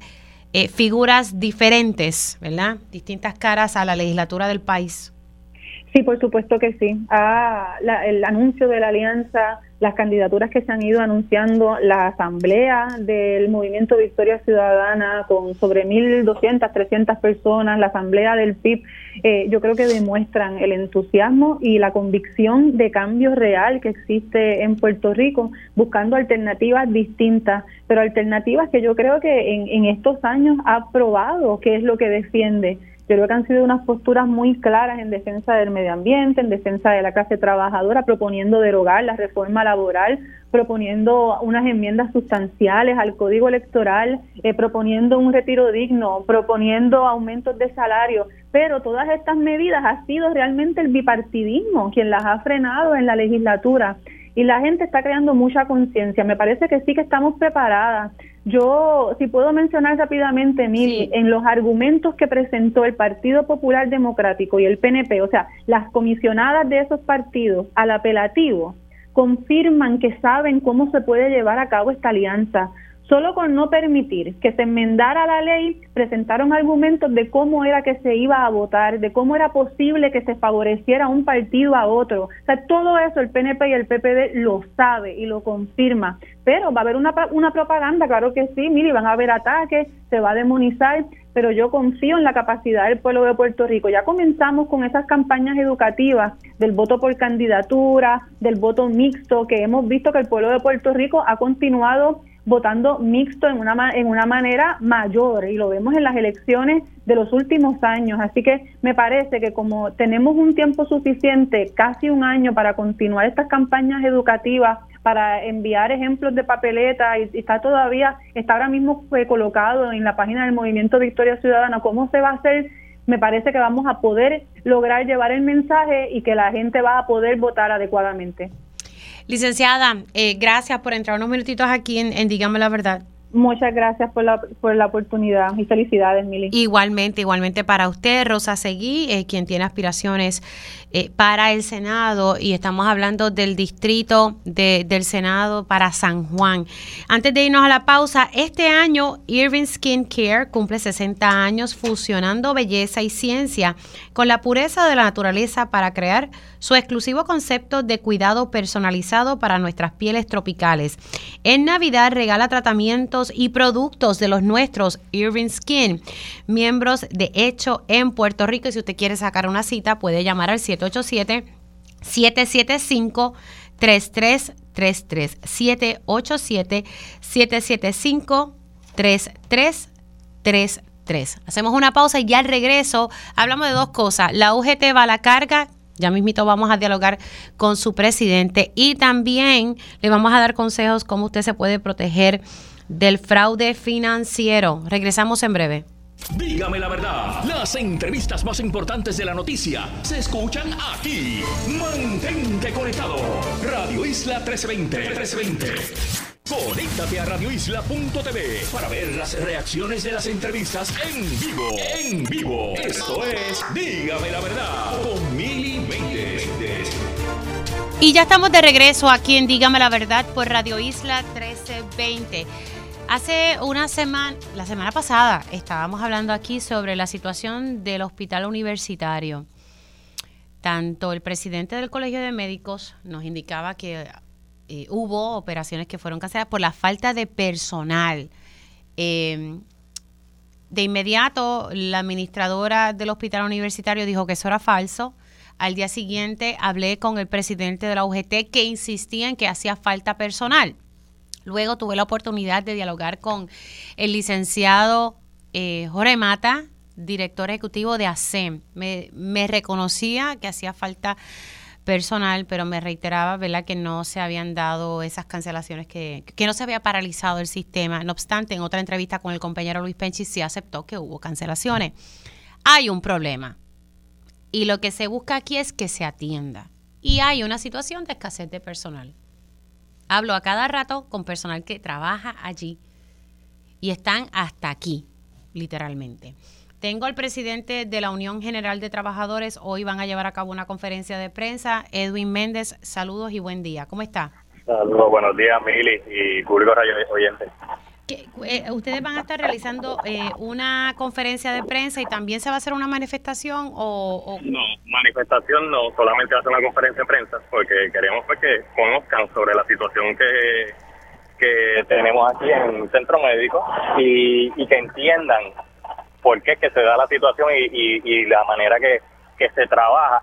eh, figuras diferentes, ¿verdad? distintas caras a la legislatura del país? Sí, por supuesto que sí. Ah, el anuncio de la alianza las candidaturas que se han ido anunciando, la asamblea del movimiento Victoria Ciudadana con sobre 1.200, 300 personas, la asamblea del PIB, eh, yo creo que demuestran el entusiasmo y la convicción de cambio real que existe en Puerto Rico, buscando alternativas distintas, pero alternativas que yo creo que en, en estos años ha probado qué es lo que defiende creo que han sido unas posturas muy claras en defensa del medio ambiente, en defensa de la clase trabajadora, proponiendo derogar la reforma laboral, proponiendo unas enmiendas sustanciales al código electoral, eh, proponiendo un retiro digno, proponiendo aumentos de salario, pero todas estas medidas ha sido realmente el bipartidismo quien las ha frenado en la legislatura y la gente está creando mucha conciencia. Me parece que sí que estamos preparadas. Yo, si puedo mencionar rápidamente, Mili, en los argumentos que presentó el Partido Popular Democrático y el PNP, o sea, las comisionadas de esos partidos al apelativo, confirman que saben cómo se puede llevar a cabo esta alianza. Solo con no permitir que se enmendara la ley, presentaron argumentos de cómo era que se iba a votar, de cómo era posible que se favoreciera un partido a otro. O sea, todo eso el PNP y el PPD lo sabe y lo confirma. Pero va a haber una, una propaganda, claro que sí, mire, van a haber ataques, se va a demonizar, pero yo confío en la capacidad del pueblo de Puerto Rico. Ya comenzamos con esas campañas educativas del voto por candidatura, del voto mixto, que hemos visto que el pueblo de Puerto Rico ha continuado votando mixto en una, en una manera mayor y lo vemos en las elecciones de los últimos años. Así que me parece que como tenemos un tiempo suficiente, casi un año, para continuar estas campañas educativas, para enviar ejemplos de papeleta y, está todavía, está ahora mismo fue colocado en la página del Movimiento Victoria Ciudadana, ¿cómo se va a hacer? Me parece que vamos a poder lograr llevar el mensaje y que la gente va a poder votar adecuadamente. Licenciada, eh, gracias por entrar unos minutitos aquí en, en Dígame la Verdad. Muchas gracias por la, por la oportunidad y felicidades, Mili. Igualmente, igualmente para usted, Rosa Seguí, eh, quien tiene aspiraciones eh, para el Senado y estamos hablando del distrito de, del Senado para San Juan. Antes de irnos a la pausa, este año Irving Skin Care cumple 60 años fusionando belleza y ciencia con la pureza de la naturaleza para crear su exclusivo concepto de cuidado personalizado para nuestras pieles tropicales. En Navidad regala y productos de los nuestros Irving Skin, miembros de Hecho en Puerto Rico. Y si usted quiere sacar una cita, puede llamar al 787 775 3333 787 775 3333 Hacemos una pausa y ya al regreso hablamos de dos cosas. La UGT va a la carga ya mismito vamos a dialogar con su presidente y también le vamos a dar consejos cómo usted se puede proteger del fraude financiero. Regresamos en breve. Dígame la verdad, las entrevistas más importantes de la noticia se escuchan aquí. Mantente conectado. Radio Isla 1320. 1320. Conéctate a radioisla.tv para ver las reacciones de las entrevistas en vivo. En vivo. Esto es Dígame la verdad con Mili Y ya estamos de regreso aquí en Dígame la verdad por Radio Isla 1320. Hace una semana, la semana pasada, estábamos hablando aquí sobre la situación del hospital universitario. Tanto el presidente del Colegio de Médicos nos indicaba que eh, hubo operaciones que fueron canceladas por la falta de personal. Eh, de inmediato, la administradora del hospital universitario dijo que eso era falso. Al día siguiente hablé con el presidente de la UGT que insistía en que hacía falta personal. Luego tuve la oportunidad de dialogar con el licenciado eh, Jorge Mata, director ejecutivo de ASEM. Me, reconocía que hacía falta personal, pero me reiteraba, que no se habían dado esas cancelaciones, que, que no se había paralizado el sistema. No obstante, en otra entrevista con el compañero Luis Penchi sí aceptó que hubo cancelaciones. Hay un problema. Y lo que se busca aquí es que se atienda. Y hay una situación de escasez de personal. Hablo a cada rato con personal que trabaja allí y están hasta aquí, literalmente. Tengo al presidente de la Unión General de Trabajadores. Hoy van a llevar a cabo una conferencia de prensa. Edwin Méndez, saludos y buen día. ¿Cómo está? Saludos, buenos días, Mili y público radio oyente. Eh, ustedes van a estar realizando eh, una conferencia de prensa y también se va a hacer una manifestación o, no manifestación no solamente va a ser una conferencia de prensa porque queremos pues, que conozcan sobre la situación que que tenemos aquí en el centro médico y, y que entiendan por qué que se da la situación y, y, la manera que, que se trabaja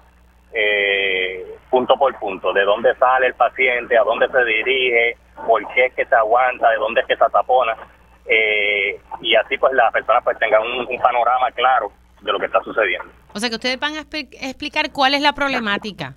eh, punto por punto, de dónde sale el paciente, a dónde se dirige, por qué es que se aguanta, de dónde es que se tapona, eh, y así pues las personas pues tengan un, panorama claro de lo que está sucediendo. O sea que ustedes van a explicar cuál es la problemática.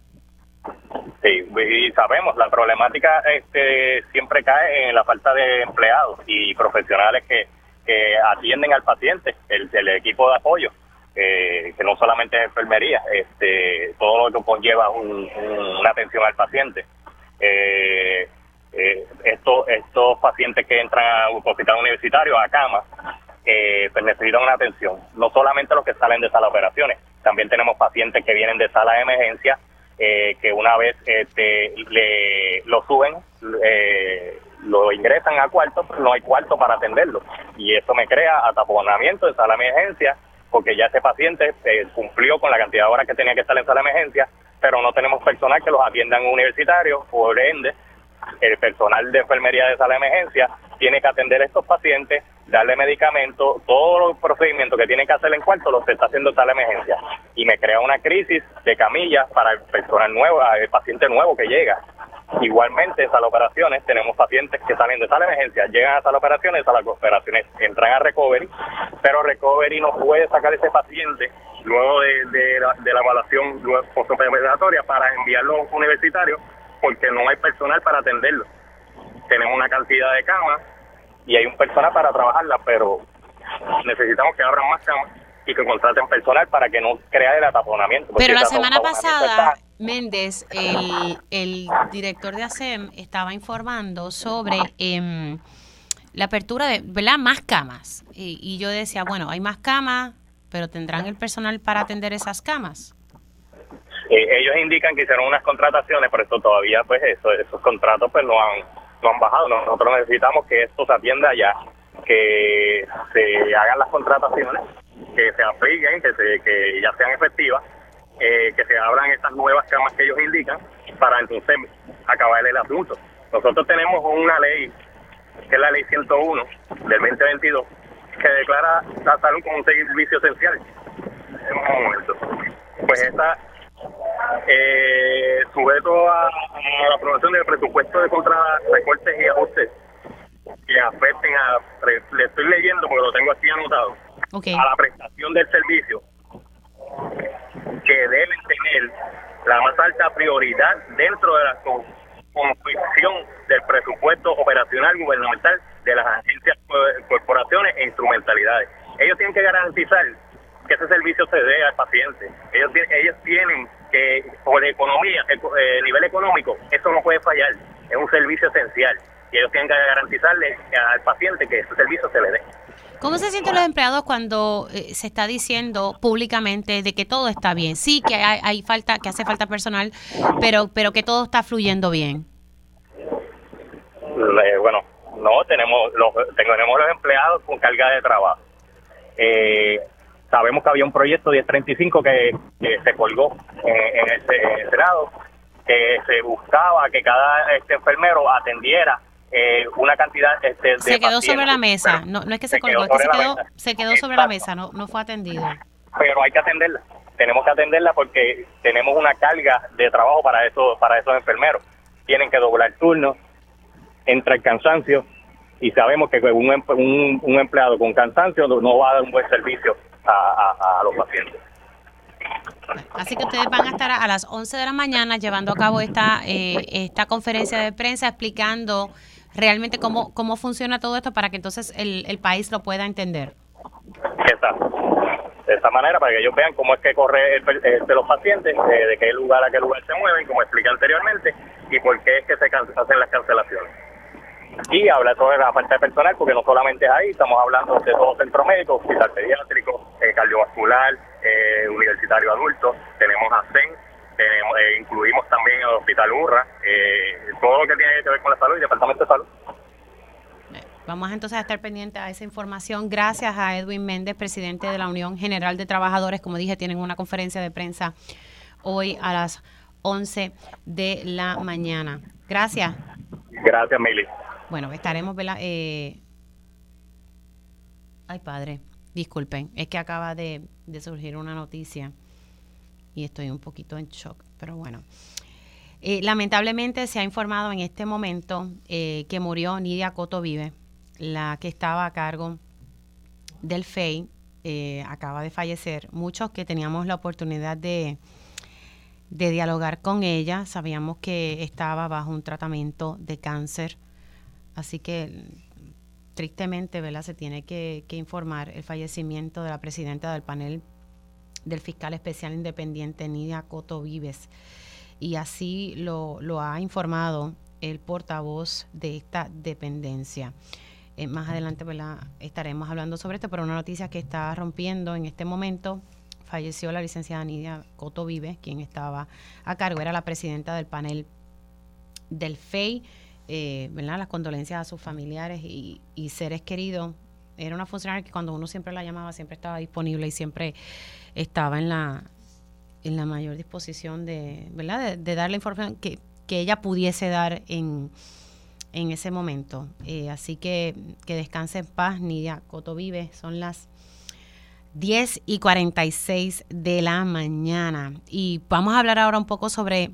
Sí, y sabemos, la problemática este, siempre cae en la falta de empleados y profesionales que que atienden al paciente, el, el equipo de apoyo, eh, que no solamente es enfermería, este, todo lo que conlleva una atención al paciente. Eh, eh, estos, estos pacientes que entran a un hospital universitario, a cama, pues necesitan una atención. No solamente los que salen de sala de operaciones, también tenemos pacientes que vienen de sala de emergencia, que una vez este, le, lo suben, eh, lo ingresan a cuarto, pero no hay cuarto para atenderlo. Y eso me crea ataponamiento en sala de emergencia, porque ya ese paciente eh, cumplió con la cantidad de horas que tenía que estar en sala de emergencia, pero no tenemos personal que los atienda en universitarios, por ende, el personal de enfermería de sala de emergencia tiene que atender a estos pacientes, darle medicamentos, todos los procedimientos que tienen que hacer en cuarto los está haciendo en sala de emergencia. Y me crea una crisis de camillas para el personal nuevo, el paciente nuevo que llega. Igualmente, en las operaciones tenemos pacientes que salen de sala de emergencia, llegan a sala de operaciones, a las operaciones entran a recovery, pero recovery no puede sacar ese paciente luego de, la, evaluación postoperatoria para enviarlo a un universitario porque no hay personal para atenderlo. Tenemos una cantidad de camas y hay un personal para trabajarla, pero necesitamos que abran más camas y que contraten personal para que no crea el ataponamiento. Pero la semana pasada, Méndez, el, el, director de ASEM, estaba informando sobre em, la apertura de, ¿verdad? Más camas. Y, yo decía, bueno, hay más camas, pero ¿tendrán el personal para atender esas camas? Eh, ellos indican que hicieron unas contrataciones, pero esto todavía, pues, eso, esos contratos, pues, no han, no han bajado. Nosotros necesitamos que esto se atienda ya, que se hagan las contrataciones que se apliquen, que, se, que ya sean efectivas, eh, que se abran estas nuevas camas que ellos indican para entonces acabar el asunto. Nosotros tenemos una ley, que es la ley 101 del 2022, que declara la salud como un servicio esencial. En un. Pues está eh, sujeto a, la aprobación del presupuesto de contra recortes y ajustes que afecten a, le estoy leyendo porque lo tengo aquí anotado, a la prestación del servicio que deben tener la más alta prioridad dentro de la confección del presupuesto operacional gubernamental de las agencias, corporaciones e instrumentalidades. Ellos tienen que garantizar que ese servicio se dé al paciente. Ellos, ellos tienen que, por economía, eh, nivel económico, eso no puede fallar. Es un servicio esencial. y ellos tienen que garantizarle al paciente que ese servicio se le dé. ¿Cómo se sienten los empleados cuando eh, se está diciendo públicamente de que todo está bien? Sí, que hay, falta, que hace falta personal, pero, pero que todo está fluyendo bien. bueno, no tenemos los tenemos los empleados con carga de trabajo. Eh, sabemos que había un proyecto 1035 que, que se colgó en, ese, ese lado, que se buscaba que cada este enfermero atendiera eh, una cantidad este, de se quedó sobre la mesa no, no es que se, colgó es que se quedó, se quedó sobre la mesa no no fue atendido. Pero hay que atenderla tenemos que atenderla porque tenemos una carga de trabajo para esos para esos enfermeros. Tienen que doblar turnos entra el cansancio y sabemos que un, un, un empleado con cansancio no va a dar un buen servicio a, a los pacientes Así que ustedes van a estar a las 11 de la mañana llevando a cabo esta, eh, esta conferencia de prensa explicando realmente cómo, cómo funciona todo esto para que entonces el, el país lo pueda entender. Exacto. De esta manera, para que ellos vean cómo es que corre el, de los pacientes, de qué lugar a qué lugar se mueven, como expliqué anteriormente, y por qué es que se hacen las cancelaciones. Y habla sobre la falta de personal, porque no solamente es ahí, estamos hablando de todo centro médico, hospital pediátrico, eh, cardiovascular, eh, universitario adulto, tenemos ASEN, tenemos, eh, incluimos también el Hospital URRA, eh, todo lo que tiene que ver con la salud y el Departamento de Salud. Vamos entonces a estar pendientes a esa información. Gracias a Edwin Méndez, presidente de la Unión General de Trabajadores. Como dije, tienen una conferencia de prensa hoy a las 11 de la mañana. Gracias. Gracias, Mili. Bueno, estaremos, eh... Ay, padre, disculpen, es que acaba de, surgir una noticia y estoy un poquito en shock, pero bueno. Eh, lamentablemente se ha informado en este momento eh, que murió Nidia Coto Vive, la que estaba a cargo del FEI, eh, acaba de fallecer. Muchos que teníamos la oportunidad de, de dialogar con ella, sabíamos que estaba bajo un tratamiento de cáncer, así que tristemente ¿verdad? se tiene que, informar el fallecimiento de la presidenta del panel del fiscal especial independiente Nidia Coto Vives. Y así lo, ha informado el portavoz de esta dependencia. Eh, más adelante estaremos hablando sobre esto, pero una noticia que está rompiendo en este momento. Falleció la licenciada Nidia Coto Vives, quien estaba a cargo, era la presidenta del panel del FEI. Eh, Las condolencias a sus familiares y, y seres queridos era una funcionaria que cuando uno siempre la llamaba siempre estaba disponible y siempre estaba en la en la mayor disposición de, ¿verdad? De, dar la información que, que, ella pudiese dar en, en ese momento. Eh, así que que descanse en paz, Nidia Coto vive. Son las 10 y 46 de la mañana. Y vamos a hablar ahora un poco sobre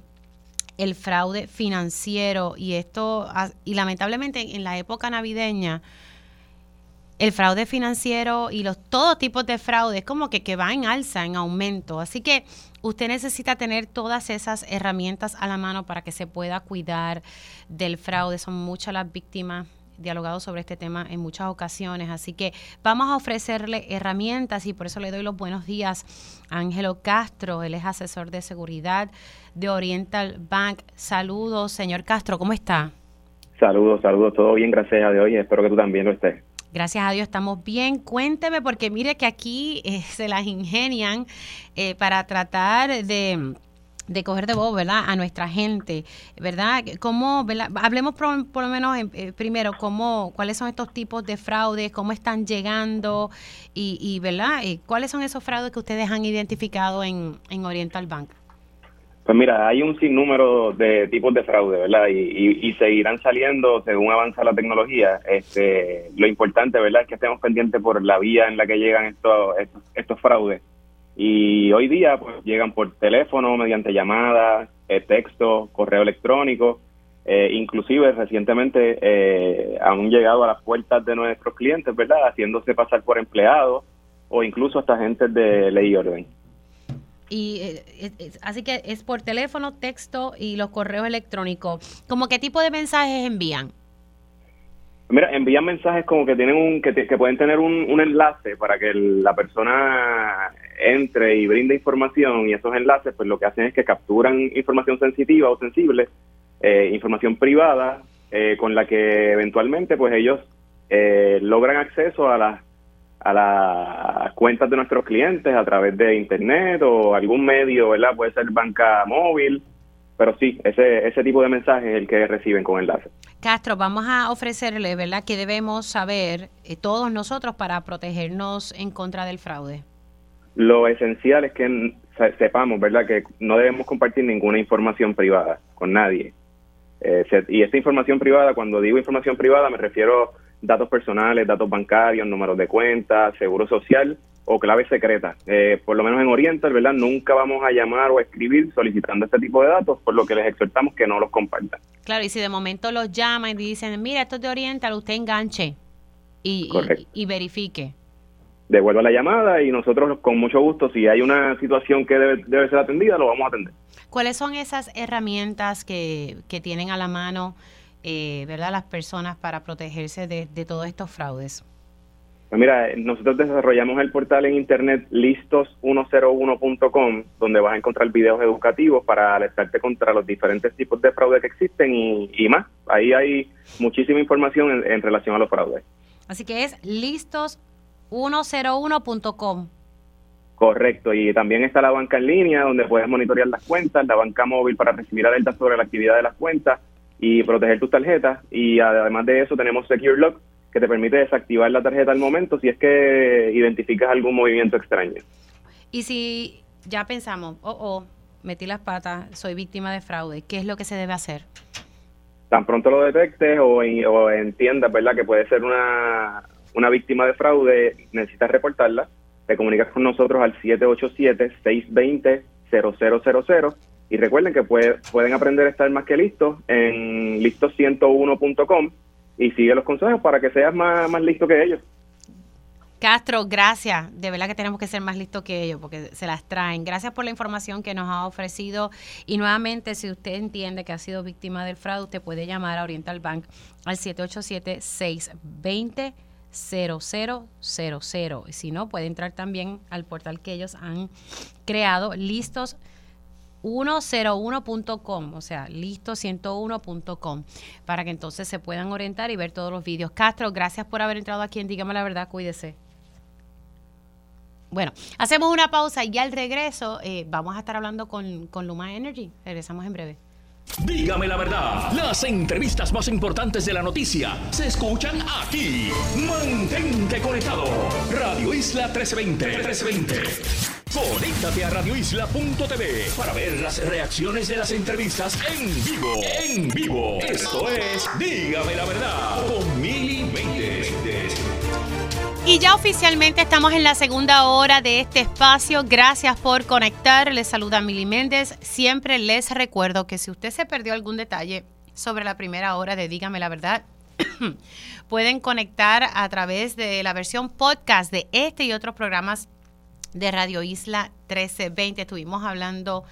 el fraude financiero y esto, y lamentablemente en la época navideña, el fraude financiero y los todo tipos de fraude es como que, que va en alza, en aumento. Así que usted necesita tener todas esas herramientas a la mano para que se pueda cuidar del fraude. Son muchas las víctimas dialogado sobre este tema en muchas ocasiones, así que vamos a ofrecerle herramientas y por eso le doy los buenos días a Ángelo Castro, él es asesor de seguridad de Oriental Bank. Saludos, señor Castro, ¿cómo está? Saludos, saludos, todo bien, gracias a Dios y espero que tú también lo estés. Gracias a Dios estamos bien. Cuénteme, porque mire que aquí eh, se las ingenian eh, para tratar de de coger de voz, ¿verdad? A nuestra gente, ¿verdad? ¿Cómo, Hablemos por, lo menos eh, primero, cómo, cuáles son estos tipos de fraudes, cómo están llegando y, y ¿verdad? ¿Cuáles son esos fraudes que ustedes han identificado en, en Oriental Bank? Pues mira, hay un sinnúmero de tipos de fraude, ¿verdad? Y, y, seguirán saliendo según avanza la tecnología. Este, lo importante, ¿verdad?, es que estemos pendientes por la vía en la que llegan estos, estos, fraudes. Y hoy día, pues, llegan por teléfono, mediante llamadas, eh, texto, correo electrónico. Eh, inclusive, recientemente eh, han llegado a las puertas de nuestros clientes, ¿verdad?, haciéndose pasar por empleados o incluso hasta agentes de ley y orden. Y eh, así que es por teléfono, texto y los correos electrónicos. ¿Cómo qué tipo de mensajes envían? Mira, envían mensajes como que tienen un que, que pueden tener un, enlace para que la persona entre y brinde información y esos enlaces pues lo que hacen es que capturan información sensitiva o sensible, eh, información privada eh, con la que eventualmente pues ellos eh, logran acceso a las a las cuentas de nuestros clientes a través de internet o algún medio, ¿verdad? Puede ser banca móvil, pero sí, ese, ese tipo de mensaje es el que reciben con enlace. Castro, vamos a ofrecerle, ¿verdad?, que debemos saber eh, todos nosotros para protegernos en contra del fraude. Lo esencial es que sepamos, ¿verdad?, que no debemos compartir ninguna información privada con nadie. Eh, y esta información privada, cuando digo información privada, me refiero datos personales, datos bancarios, números de cuenta, seguro social o clave secreta. Eh, por lo menos en Oriental, ¿verdad? Nunca vamos a llamar o a escribir solicitando este tipo de datos, por lo que les exhortamos que no los compartan. Claro, y si de momento los llaman y dicen, mira, esto es de Oriental, usted enganche y, y, verifique. Devuelva la llamada y nosotros con mucho gusto, si hay una situación que debe, debe ser atendida, lo vamos a atender. ¿Cuáles son esas herramientas que, que tienen a la mano? eh, ¿verdad? las personas para protegerse de, todos estos fraudes? Pues mira, nosotros desarrollamos el portal en internet listos101.com, donde vas a encontrar videos educativos para alertarte contra los diferentes tipos de fraude que existen y, más. Ahí hay muchísima información en, relación a los fraudes. Así que es listos101.com. Correcto, y también está la banca en línea, donde puedes monitorear las cuentas, la banca móvil para recibir alertas sobre la actividad de las cuentas y proteger tus tarjetas. Y además de eso tenemos Secure Lock, que te permite desactivar la tarjeta al momento si es que identificas algún movimiento extraño. Y si ya pensamos, oh, oh, metí las patas, soy víctima de fraude, ¿qué es lo que se debe hacer? Tan pronto lo detectes o, o entiendas, ¿verdad?, que puede ser una, una víctima de fraude, necesitas reportarla, te comunicas con nosotros al 787-620-0000 y recuerden que pueden aprender a estar más que listos en listo101.com y sigue los consejos para que seas más, más listo que ellos. Castro, gracias. De verdad que tenemos que ser más listos que ellos porque se las traen. Gracias por la información que nos ha ofrecido. Y nuevamente, si usted entiende que ha sido víctima del fraude, usted puede llamar a Oriental Bank al 787-620. 0000 y si no puede entrar también al portal que ellos han creado listos 101.com, o sea, listo101.com, para que entonces se puedan orientar y ver todos los vídeos. Castro, gracias por haber entrado aquí en Dígame la Verdad, cuídese. Bueno, hacemos una pausa y al regreso eh, vamos a estar hablando con, con Luma Energy. Regresamos en breve. Dígame la verdad, las entrevistas más importantes de la noticia se escuchan aquí. Mantente conectado. Radio Isla 1320. 1320. Conéctate a radioisla.tv para ver las reacciones de las entrevistas en vivo. En vivo. Esto es Dígame la verdad con Mili Y ya oficialmente estamos en la segunda hora de este espacio. Gracias por conectar. Les saluda Mili Méndez. Siempre les recuerdo que si usted se perdió algún detalle sobre la primera hora de Dígame la verdad, pueden conectar a través de la versión podcast de este y otros programas de Radio Isla 1320. Estuvimos hablando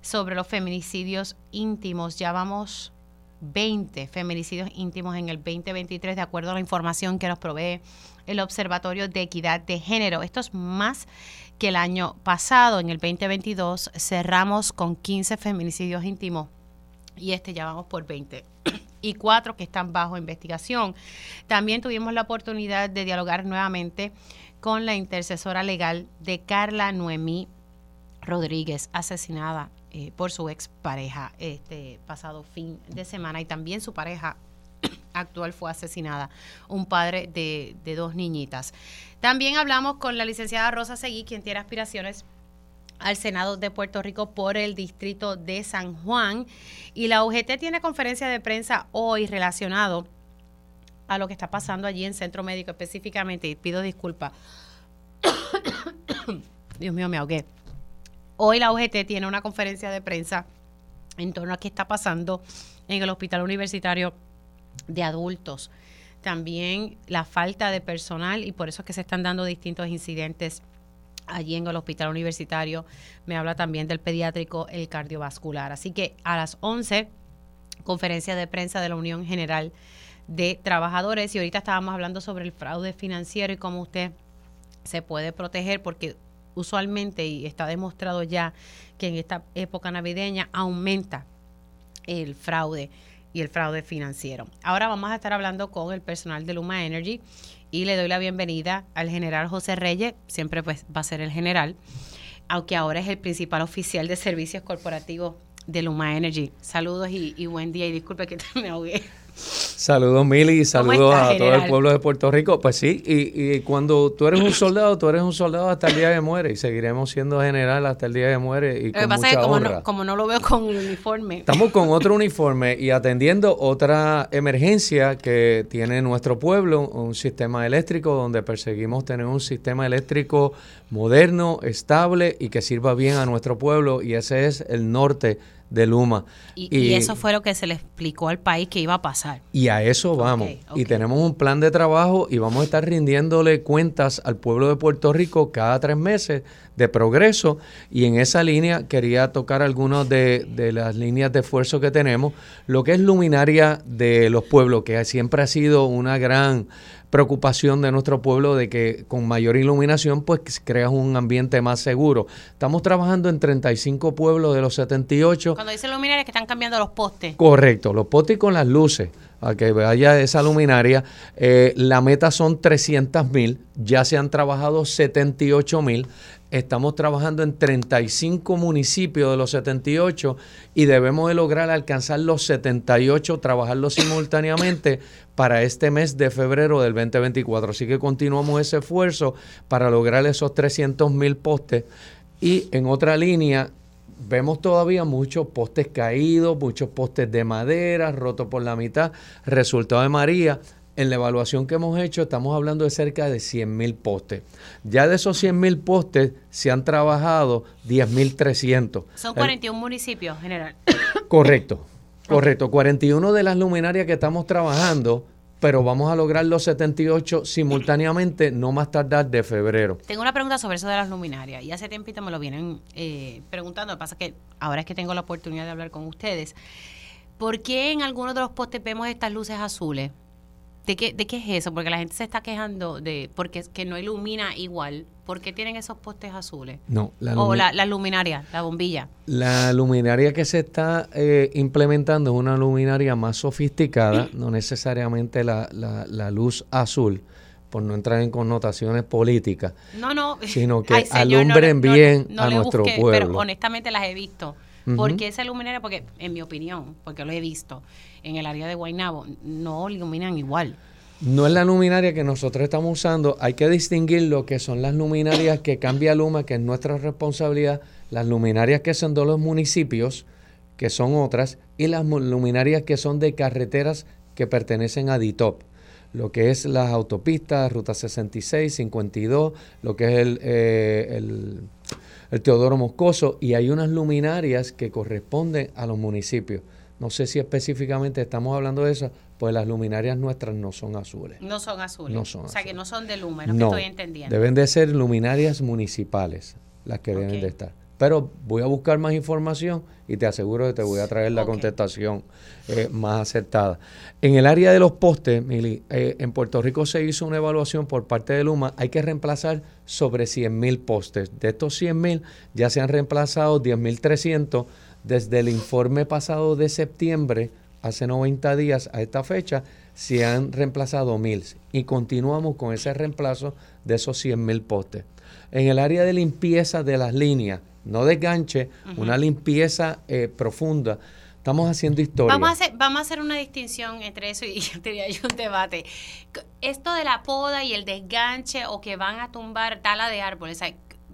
sobre los feminicidios íntimos. Ya vamos 20 feminicidios íntimos en el 2023, de acuerdo a la información que nos provee el Observatorio de Equidad de Género. Esto es más que el año pasado. En el 2022 cerramos con 15 feminicidios íntimos y este ya vamos por 20 y cuatro que están bajo investigación. También tuvimos la oportunidad de dialogar nuevamente con la intercesora legal de Carla Noemí Rodríguez, asesinada eh, por su expareja este pasado fin de semana y también su pareja actual fue asesinada, un padre de, de dos niñitas. También hablamos con la licenciada Rosa Seguí, quien tiene aspiraciones al Senado de Puerto Rico por el distrito de San Juan. Y la UGT tiene conferencia de prensa hoy relacionado a lo que está pasando allí en Centro Médico específicamente, y pido disculpas. Dios mío, me ahogué. Hoy la UGT tiene una conferencia de prensa en torno a qué está pasando en el Hospital Universitario de Adultos. También la falta de personal y por eso es que se están dando distintos incidentes allí en el Hospital Universitario. Me habla también del pediátrico, el cardiovascular. Así que a las 11, conferencia de prensa de la Unión General de trabajadores y ahorita estábamos hablando sobre el fraude financiero y cómo usted se puede proteger porque usualmente y está demostrado ya que en esta época navideña aumenta el fraude y el fraude financiero. Ahora vamos a estar hablando con el personal de Luma Energy y le doy la bienvenida al general José Reyes, siempre pues va a ser el general, aunque ahora es el principal oficial de servicios corporativos de Luma Energy. Saludos y, buen día y disculpe que me ahogué. Saludos Mili, saludos a todo el pueblo de Puerto Rico. Pues sí, y, cuando tú eres un soldado, tú eres un soldado hasta el día que muere y seguiremos siendo general hasta el día que muere. Y lo que pasa es que como no, como no, lo veo con el uniforme. Estamos con otro uniforme y atendiendo otra emergencia que tiene nuestro pueblo, un sistema eléctrico donde perseguimos tener un sistema eléctrico moderno, estable y que sirva bien a nuestro pueblo y ese es el norte de Luma. Y, eso fue lo que se le explicó al país que iba a pasar. Y a eso vamos. Y tenemos un plan de trabajo y vamos a estar rindiéndole cuentas al pueblo de Puerto Rico cada tres meses de progreso. Y en esa línea quería tocar algunas de, de las líneas de esfuerzo que tenemos. Lo que es luminaria de los pueblos, que siempre ha sido una gran preocupación de nuestro pueblo de que con mayor iluminación pues creas un ambiente más seguro. Estamos trabajando en 35 pueblos de los 78. Cuando dice luminaria que están cambiando los postes. Correcto, los postes con las luces a que vaya esa luminaria. Eh, la meta son 300 mil, ya se han trabajado 78 mil. Estamos trabajando en 35 municipios de los 78 y debemos de lograr alcanzar los 78, trabajarlos simultáneamente para este mes de febrero del 2024. Así que continuamos ese esfuerzo para lograr esos 300 mil postes. Y en otra línea, vemos todavía muchos postes caídos, muchos postes de madera, rotos por la mitad. Resultado de María, en la evaluación que hemos hecho estamos hablando de cerca de 100 mil postes. Ya de esos 100 mil postes se han trabajado 10 mil 300. Son 41 municipios, general. Correcto, correcto. 41 de las luminarias que estamos trabajando pero vamos a lograr los 78 simultáneamente, no más tardar de febrero. Tengo una pregunta sobre eso de las luminarias, y hace tiempito me lo vienen eh, preguntando, lo que pasa es que ahora es que tengo la oportunidad de hablar con ustedes. ¿Por qué en algunos de los postes vemos estas luces azules? ¿De qué, ¿De qué es eso? Porque la gente se está quejando de porque es que no ilumina igual. ¿Por qué tienen esos postes azules? No, la o la, luminaria, la bombilla. La luminaria que se está eh, implementando es una luminaria más sofisticada, no necesariamente la, la, luz azul por no entrar en connotaciones políticas. No, no. Sino que alumbren bien a nuestro pueblo. Pero honestamente las he visto. Porque esa luminaria, porque en mi opinión, porque lo he visto, en el área de Guaynabo no iluminan igual. No es la luminaria que nosotros estamos usando. Hay que distinguir lo que son las luminarias que cambia Luma, que es nuestra responsabilidad, las luminarias que son de los municipios, que son otras, y las luminarias que son de carreteras que pertenecen a DITOP. Lo que es las autopistas, Ruta 66, 52, lo que es el, eh, el Teodoro Moscoso, y hay unas luminarias que corresponden a los municipios. No sé si específicamente estamos hablando de eso, pues las luminarias nuestras no son azules. No son azules. No son o sea, que no son de Luma, no, que estoy entendiendo. Deben de ser luminarias municipales las que deben de estar. Pero voy a buscar más información y te aseguro que te voy a traer la contestación eh, más acertada. En el área de los postes, Mili, eh, en Puerto Rico se hizo una evaluación por parte de Luma. Hay que reemplazar sobre 100 mil postes. De estos 100 mil ya se han reemplazado 10.300 desde el informe pasado de septiembre, hace 90 días a esta fecha, se han reemplazado mil y continuamos con ese reemplazo de esos 100 mil postes. En el área de limpieza de las líneas, no de ganche, una limpieza eh, profunda. Estamos haciendo historia. Vamos a, hacer, vamos a hacer una distinción entre eso y yo tenía yo un debate. Esto de la poda y el desganche o que van a tumbar tala de árboles,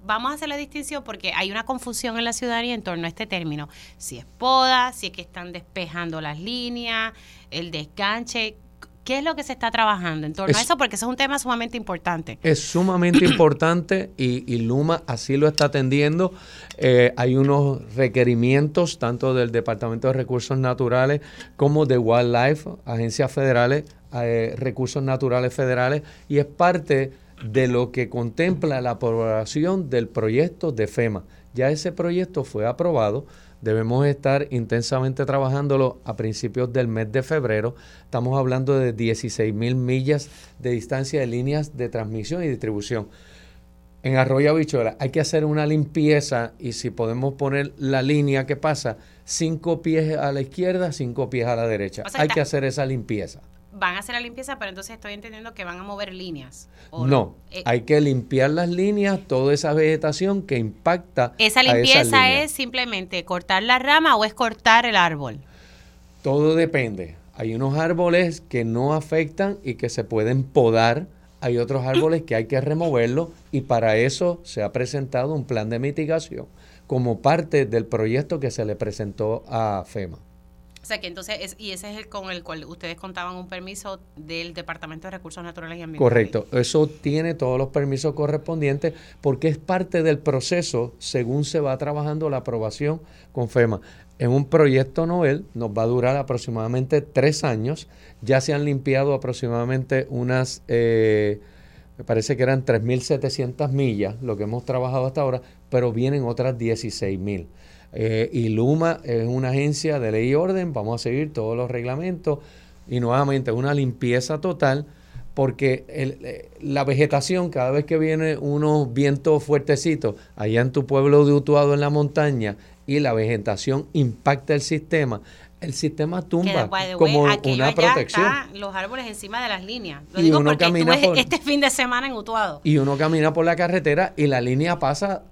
vamos a hacer la distinción porque hay una confusión en la ciudadanía en torno a este término. Si es poda, si es que están despejando las líneas, el desganche. ¿Qué es lo que se está trabajando en torno a eso? Porque eso es un tema sumamente importante. Es sumamente importante y, Luma así lo está atendiendo. Eh, hay unos requerimientos tanto del Departamento de Recursos Naturales como de Wildlife, agencias federales, eh, recursos naturales federales, y es parte de lo que contempla la aprobación del proyecto de FEMA. Ya ese proyecto fue aprobado, debemos estar intensamente trabajándolo a principios del mes de febrero. Estamos hablando de 16 mil millas de distancia de líneas de transmisión y distribución. En Arroyo Habichuela hay que hacer una limpieza y si podemos poner la línea que pasa, cinco pies a la izquierda, cinco pies a la derecha. O sea, hay que hacer esa limpieza. Van a hacer la limpieza, pero entonces estoy entendiendo que van a mover líneas. ¿o No, Eh, hay que limpiar las líneas, toda esa vegetación que impacta. Esa a limpieza líneas. es simplemente cortar la rama o es cortar el árbol. Todo depende. Hay unos árboles que no afectan y que se pueden podar. Hay otros árboles que hay que removerlos y para eso se ha presentado un plan de mitigación como parte del proyecto que se le presentó a FEMA. O sea que entonces, es, y ese es el con el cual ustedes contaban un permiso del Departamento de Recursos Naturales y Ambientales. Correcto, eso tiene todos los permisos correspondientes porque es parte del proceso según se va trabajando la aprobación con FEMA. En un proyecto novel nos va a durar aproximadamente tres años. Ya se han limpiado aproximadamente unas, eh, me parece que eran 3.700 millas, lo que hemos trabajado hasta ahora, pero vienen otras 16.000. Eh, y Luma es una agencia de ley y orden, vamos a seguir todos los reglamentos y nuevamente una limpieza total porque el- eh, la vegetación, cada vez que viene unos vientos fuertecitos allá en tu pueblo de Utuado en la montaña y la vegetación impacta el sistema, el sistema tumba way, como una protección. los árboles encima de las líneas. Lo Y digo uno porque camina estuve por- este fin de semana en Utuado. Y uno camina por la carretera y la línea pasa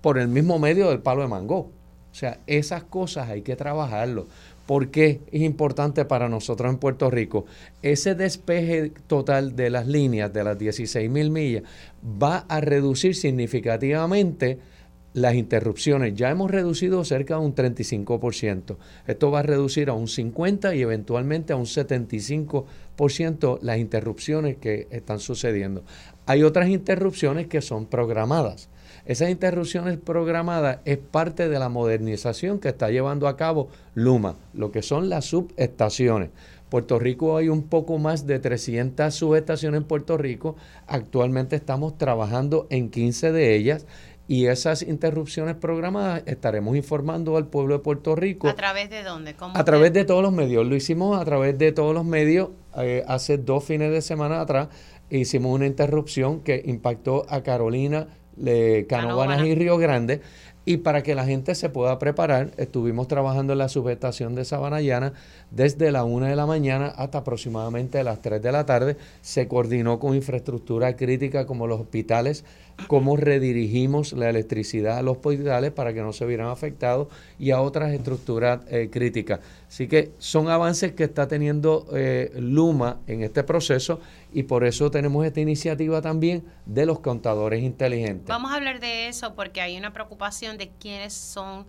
por el mismo medio del palo de mango. O sea, esas cosas hay que trabajarlo. ¿Por qué es importante para nosotros en Puerto Rico? Ese despeje total de las líneas de las 16 mil millas va a reducir significativamente las interrupciones. Ya hemos reducido cerca de un 35%. Esto va a reducir a un 50% y eventualmente a un 75% las interrupciones que están sucediendo. Hay otras interrupciones que son programadas. Esas interrupciones programadas es parte de la modernización que está llevando a cabo Luma, lo que son las subestaciones. Puerto Rico hay un poco más de 300 subestaciones en Puerto Rico. Actualmente estamos trabajando en 15 de ellas y esas interrupciones programadas estaremos informando al pueblo de Puerto Rico ¿A través de dónde? ¿Cómo a través de todos los medios. Lo hicimos a través de todos los medios. eh, hace dos fines de semana atrás hicimos una interrupción que impactó a Carolina, le, Canóvanas Canóvanas. y Río Grande. Y para que la gente se pueda preparar, estuvimos trabajando en la subestación de Sabana Llana desde la 1 de la mañana hasta aproximadamente las 3 de la tarde. Se coordinó con infraestructura crítica como los hospitales, cómo redirigimos la electricidad a los hospitales para que no se vieran afectados y a otras estructuras eh, críticas. Así que son avances que está teniendo eh, Luma en este proceso y por eso tenemos esta iniciativa también de los contadores inteligentes. Vamos a hablar de eso porque hay una preocupación de quiénes son,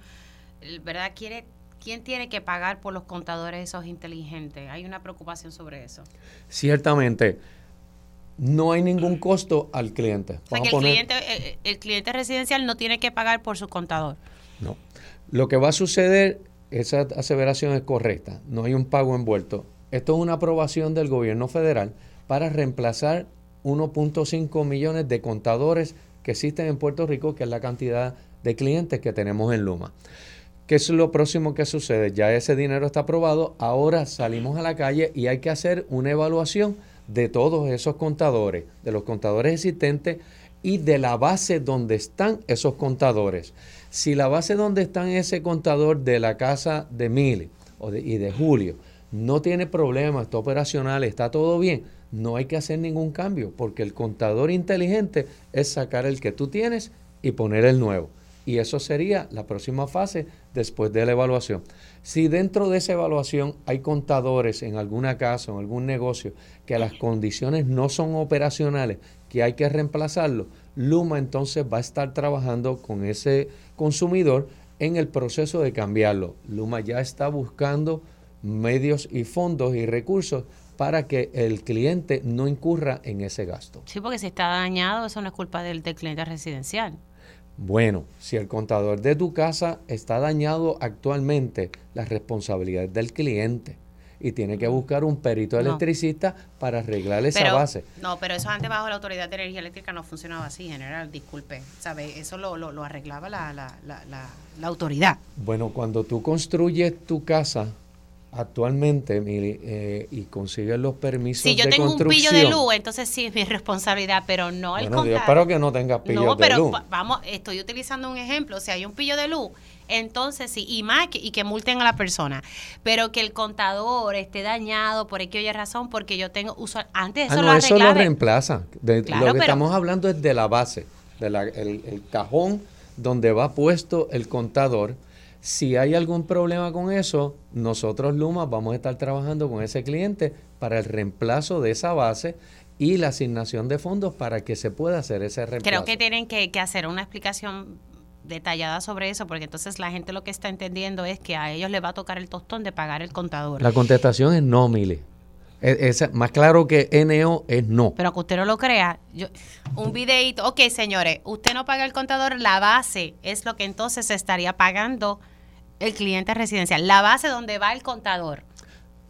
¿verdad? ¿Quién, quién tiene que pagar por los contadores esos inteligentes? Hay una preocupación sobre eso. Ciertamente, no hay ningún costo al cliente. O sea, que el poner- cliente, el, el cliente residencial no tiene que pagar por su contador. No. Lo que va a suceder, esa aseveración es correcta, no hay un pago envuelto. Esto es una aprobación del gobierno federal para reemplazar 1.5 millones de contadores que existen en Puerto Rico, que es la cantidad de clientes que tenemos en Luma. ¿Qué es lo próximo que sucede? Ya ese dinero está aprobado, ahora salimos a la calle y hay que hacer una evaluación de todos esos contadores, de los contadores existentes y de la base donde están esos contadores. Si la base donde están ese contador de la casa de Mili y de Julio no tiene problemas, está operacional, está todo bien, no hay que hacer ningún cambio, porque el contador inteligente es sacar el que tú tienes y poner el nuevo. Y eso sería la próxima fase después de la evaluación. Si dentro de esa evaluación hay contadores en alguna casa en algún negocio que las condiciones no son operacionales, que hay que reemplazarlo, Luma entonces va a estar trabajando con ese consumidor en el proceso de cambiarlo. Luma ya está buscando medios y fondos y recursos para que el cliente no incurra en ese gasto. Sí, porque si está dañado, eso no es culpa del, del cliente residencial. Bueno, si el contador de tu casa está dañado actualmente, la responsabilidad es del cliente y tiene que buscar un perito No. electricista para arreglar esa pero, base. No, pero eso antes bajo la Autoridad de Energía Eléctrica no funcionaba así, general, disculpe. ¿Sabe? Eso lo, lo, lo arreglaba la, la, la, la, la autoridad. Bueno, cuando tú construyes tu casa, Actualmente, Mili, eh, y consiguen los permisos Si yo de tengo un pillo construcción. de luz, entonces sí es mi responsabilidad, pero no el Bueno, Dios, contador. espero que no tengas pillos No, de pero luz. va- vamos, estoy utilizando un ejemplo. Si hay un pillo de luz, entonces sí, y más, que- y que multen a la persona. Pero que el contador esté dañado por X o Y razón, porque yo tengo usual antes Ah, eso no, lo eso lo reemplaza. De- Claro, lo que pero- estamos hablando es de la base, del el, el cajón donde va puesto el contador. Si hay algún problema con eso, nosotros Luma vamos a estar trabajando con ese cliente para el reemplazo de esa base y la asignación de fondos para que se pueda hacer ese reemplazo. Creo que tienen que, que hacer una explicación detallada sobre eso, porque entonces la gente lo que está entendiendo es que a ellos les va a tocar el tostón de pagar el contador. La contestación es no, Mili. Es, es más claro que NO es no. Pero que usted no lo crea, yo, un videito, ok señores, usted no paga el contador, la base es lo que entonces se estaría pagando el cliente residencial, la base donde va el contador.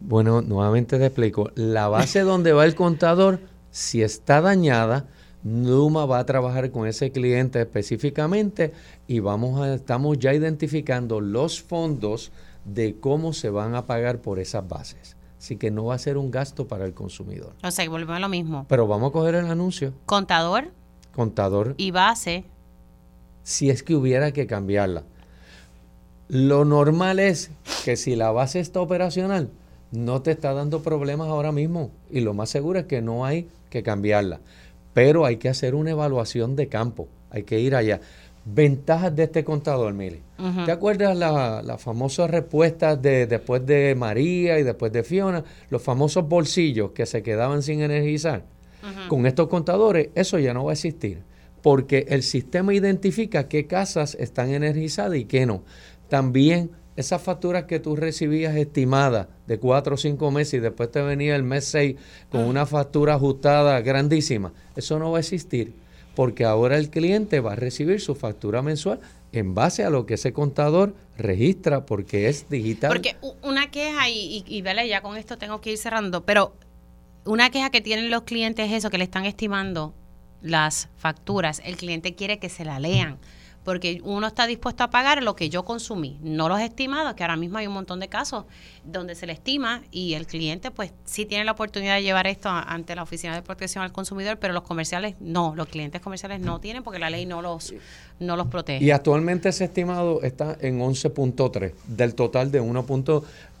Bueno, nuevamente te explico. La base donde va el contador, si está dañada, Luma va a trabajar con ese cliente específicamente y vamos a, estamos ya identificando los fondos de cómo se van a pagar por esas bases. Así que no va a ser un gasto para el consumidor. O sea, volvemos a lo mismo. Pero vamos a coger el anuncio. Contador Contador, y base, si es que hubiera que cambiarla. Lo normal es que si la base está operacional, no te está dando problemas ahora mismo. Y lo más seguro es que no hay que cambiarla. Pero hay que hacer una evaluación de campo. Hay que ir allá. Ventajas de este contador, Mili. ¿Te acuerdas la- las famosas respuestas de después de María y después de Fiona? Los famosos bolsillos que se quedaban sin energizar. Con estos contadores, eso ya no va a existir. Porque el sistema identifica qué casas están energizadas y qué no. También esas facturas que tú recibías estimadas de cuatro o cinco meses y después te venía el mes 6 con una factura ajustada grandísima, eso no va a existir porque ahora el cliente va a recibir su factura mensual en base a lo que ese contador registra porque es digital. porque una queja, y, y, y vele, ya con esto tengo que ir cerrando, pero una queja que tienen los clientes es eso, que le están estimando las facturas. El cliente quiere que se la lean, porque uno está dispuesto a pagar lo que yo consumí, no los estimados, que ahora mismo hay un montón de casos donde se le estima y el cliente pues sí tiene la oportunidad de llevar esto ante la Oficina de Protección al Consumidor, pero los comerciales no, los clientes comerciales no tienen porque la ley no los, no los protege. Y actualmente ese estimado está en 11.3 del total de 1.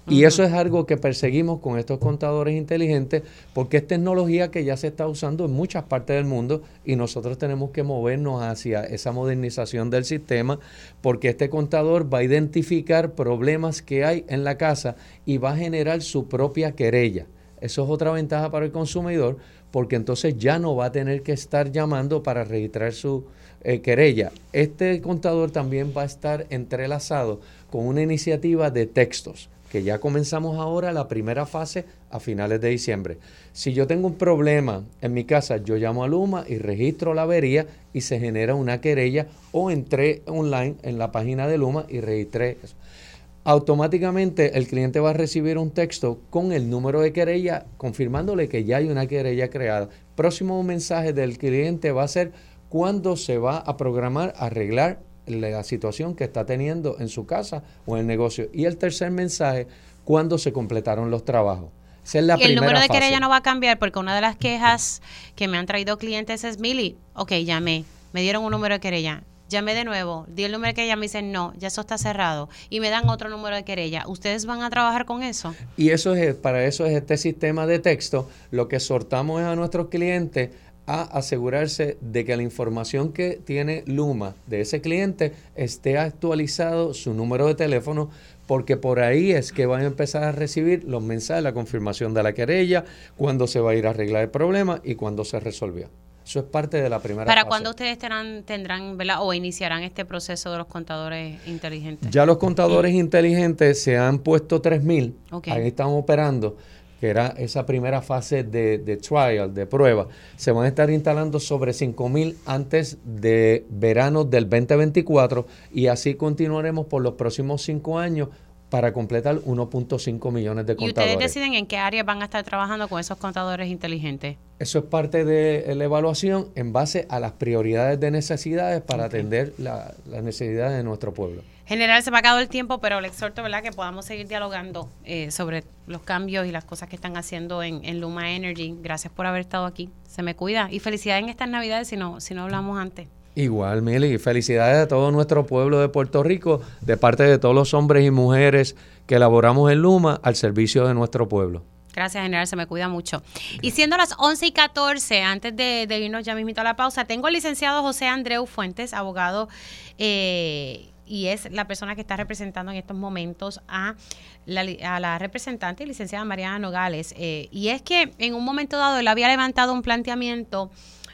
Y eso es algo que perseguimos con estos contadores inteligentes porque es tecnología que ya se está usando en muchas partes del mundo y nosotros tenemos que movernos hacia esa modernización del sistema porque este contador va a identificar problemas que hay en la casa y va a generar su propia querella. Eso es otra ventaja para el consumidor porque entonces ya no va a tener que estar llamando para registrar su eh, querella. Este contador también va a estar entrelazado con una iniciativa de textos que ya comenzamos ahora la primera fase a finales de diciembre. Si yo tengo un problema en mi casa, yo llamo a Luma y registro la avería y se genera una querella o entré online en la página de Luma y registré eso automáticamente el cliente va a recibir un texto con el número de querella confirmándole que ya hay una querella creada. Próximo mensaje del cliente va a ser cuándo se va a programar arreglar la situación que está teniendo en su casa o en el negocio. Y el tercer mensaje, cuándo se completaron los trabajos. Esa es la y el número de querella no va a cambiar porque una de las quejas que me han traído clientes es, Mili, ok, llamé, me dieron un número de querella, llamé de nuevo, di el número de querella, me dicen, no, ya eso está cerrado, y me dan otro número de querella. ¿Ustedes van a trabajar con eso? Y eso es, para eso es este sistema de texto. Lo que exhortamos es a nuestros clientes a asegurarse de que la información que tiene Luma de ese cliente esté actualizado su número de teléfono, porque por ahí es que van a empezar a recibir los mensajes, la confirmación de la querella, cuándo se va a ir a arreglar el problema y cuándo se resolvió. Eso es parte de la primera ¿Para fase. cuándo ustedes tendrán, tendrán ¿verdad? o iniciarán este proceso de los contadores inteligentes? Ya los contadores inteligentes se han puesto 3000, Ok. ahí están operando, que era esa primera fase de, de trial, de prueba. Se van a estar instalando sobre 5000 antes de verano del 2024 y así continuaremos por los próximos cinco años para completar 1.5 millones de ¿Y contadores. ustedes deciden en qué áreas van a estar trabajando con esos contadores inteligentes? Eso es parte de la evaluación en base a las prioridades de necesidades para atender la- las necesidades de nuestro pueblo. General, se me ha acabado el tiempo, pero le exhorto ¿verdad? que podamos seguir dialogando eh, sobre los cambios y las cosas que están haciendo en, en Luma Energy. Gracias por haber estado aquí. Se me cuida. Y felicidades en estas Navidades si no, si no hablamos antes. Igual, Mili, felicidades a todo nuestro pueblo de Puerto Rico, de parte de todos los hombres y mujeres que elaboramos en Luma al servicio de nuestro pueblo. Gracias, general, se me cuida mucho. Y siendo las 11 y 14, antes de, de irnos ya mismito a la pausa, tengo al licenciado José Andreu Fuentes, abogado, eh, y es la persona que está representando en estos momentos a la, a la representante licenciada Mariana Nogales. Eh, y es que en un momento dado él había levantado un planteamiento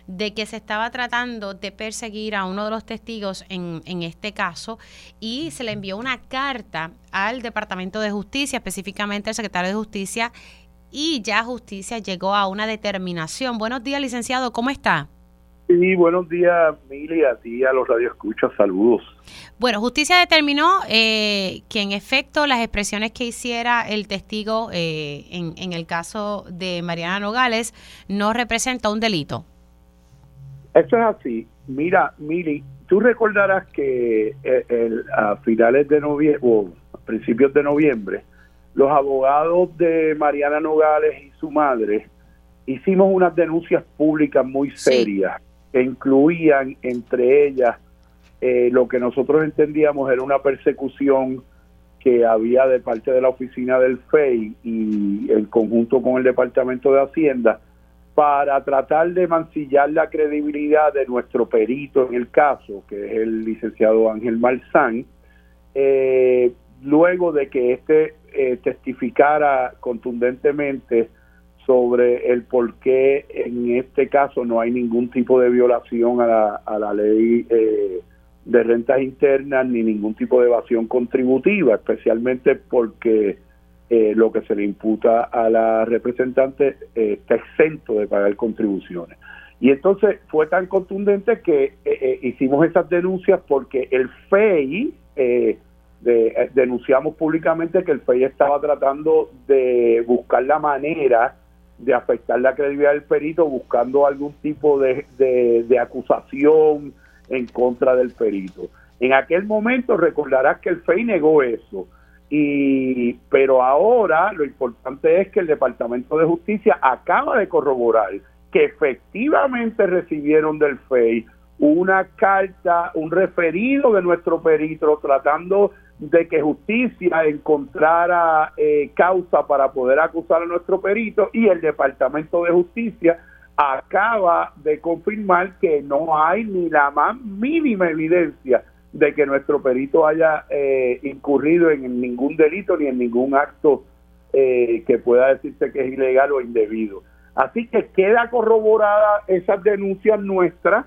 de que se estaba tratando de perseguir a uno de los testigos en, en este caso y se le envió una carta al Departamento de Justicia, específicamente al secretario de Justicia, y ya Justicia llegó a una determinación. Buenos días, licenciado, ¿cómo está? Sí, buenos días, Mili, a ti, a los radioescuchas, saludos. Bueno, Justicia determinó eh, que en efecto las expresiones que hiciera el testigo eh, en, en el caso de Mariana Nogales no representa un delito. Eso es así. Mira, Mili, tú recordarás que eh, el- a finales de noviembre, o a principios de noviembre, los abogados de Mariana Nogales y su madre hicimos unas denuncias públicas muy serias que incluían entre ellas eh, lo que nosotros entendíamos era una persecución que había de parte de la oficina del FEI y en conjunto con el Departamento de Hacienda para tratar de mancillar la credibilidad de nuestro perito en el caso, que es el licenciado Ángel Malzán, eh, luego de que éste eh, testificara contundentemente sobre el por qué en este caso no hay ningún tipo de violación a la, a la ley eh, de rentas internas ni ningún tipo de evasión contributiva, especialmente porque eh, lo que se le imputa a la representante eh, está exento de pagar contribuciones. Y entonces fue tan contundente que eh, eh, hicimos esas denuncias porque el FEI, de- denunciamos públicamente que el FEI estaba tratando de buscar la manera de afectar la credibilidad del perito buscando algún tipo de, de- acusación en contra del perito. En aquel momento recordarás que el FEI negó eso. Y, pero ahora lo importante es que el Departamento de Justicia acaba de corroborar que efectivamente recibieron del FEI una carta, un referido de nuestro perito tratando de que justicia encontrara eh, causa para poder acusar a nuestro perito y el Departamento de Justicia acaba de confirmar que no hay ni la más mínima evidencia de que nuestro perito haya eh, incurrido en ningún delito ni en ningún acto eh, que pueda decirse que es ilegal o indebido. Así que queda corroborada esas denuncias nuestras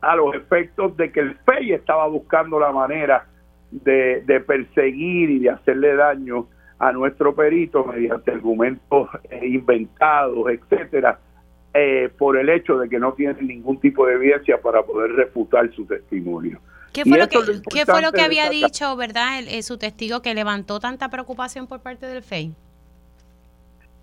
a los efectos de que el FEI estaba buscando la manera de, de perseguir y de hacerle daño a nuestro perito mediante argumentos eh, inventados, etcétera, eh, por el hecho de que no tienen ningún tipo de evidencia para poder refutar su testimonio. ¿Qué fue, lo que, es lo qué fue lo importante que de había dicho, verdad, el, eh, su testigo que levantó tanta preocupación por parte del FEI?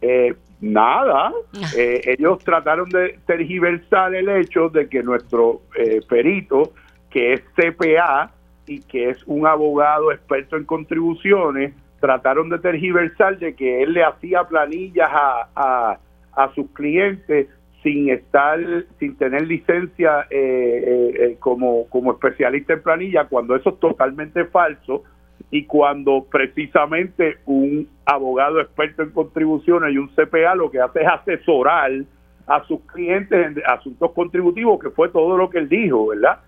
Eh, nada, Eh, ellos trataron de tergiversar el hecho de que nuestro eh, perito, que es CPA y que es un abogado experto en contribuciones, trataron de tergiversar de que él le hacía planillas a, a, a sus clientes sin estar, sin tener licencia eh, eh, eh, como, como especialista en planilla, cuando eso es totalmente falso y cuando precisamente un abogado experto en contribuciones y un CPA lo que hace es asesorar a sus clientes en asuntos contributivos, que fue todo lo que él dijo, ¿verdad?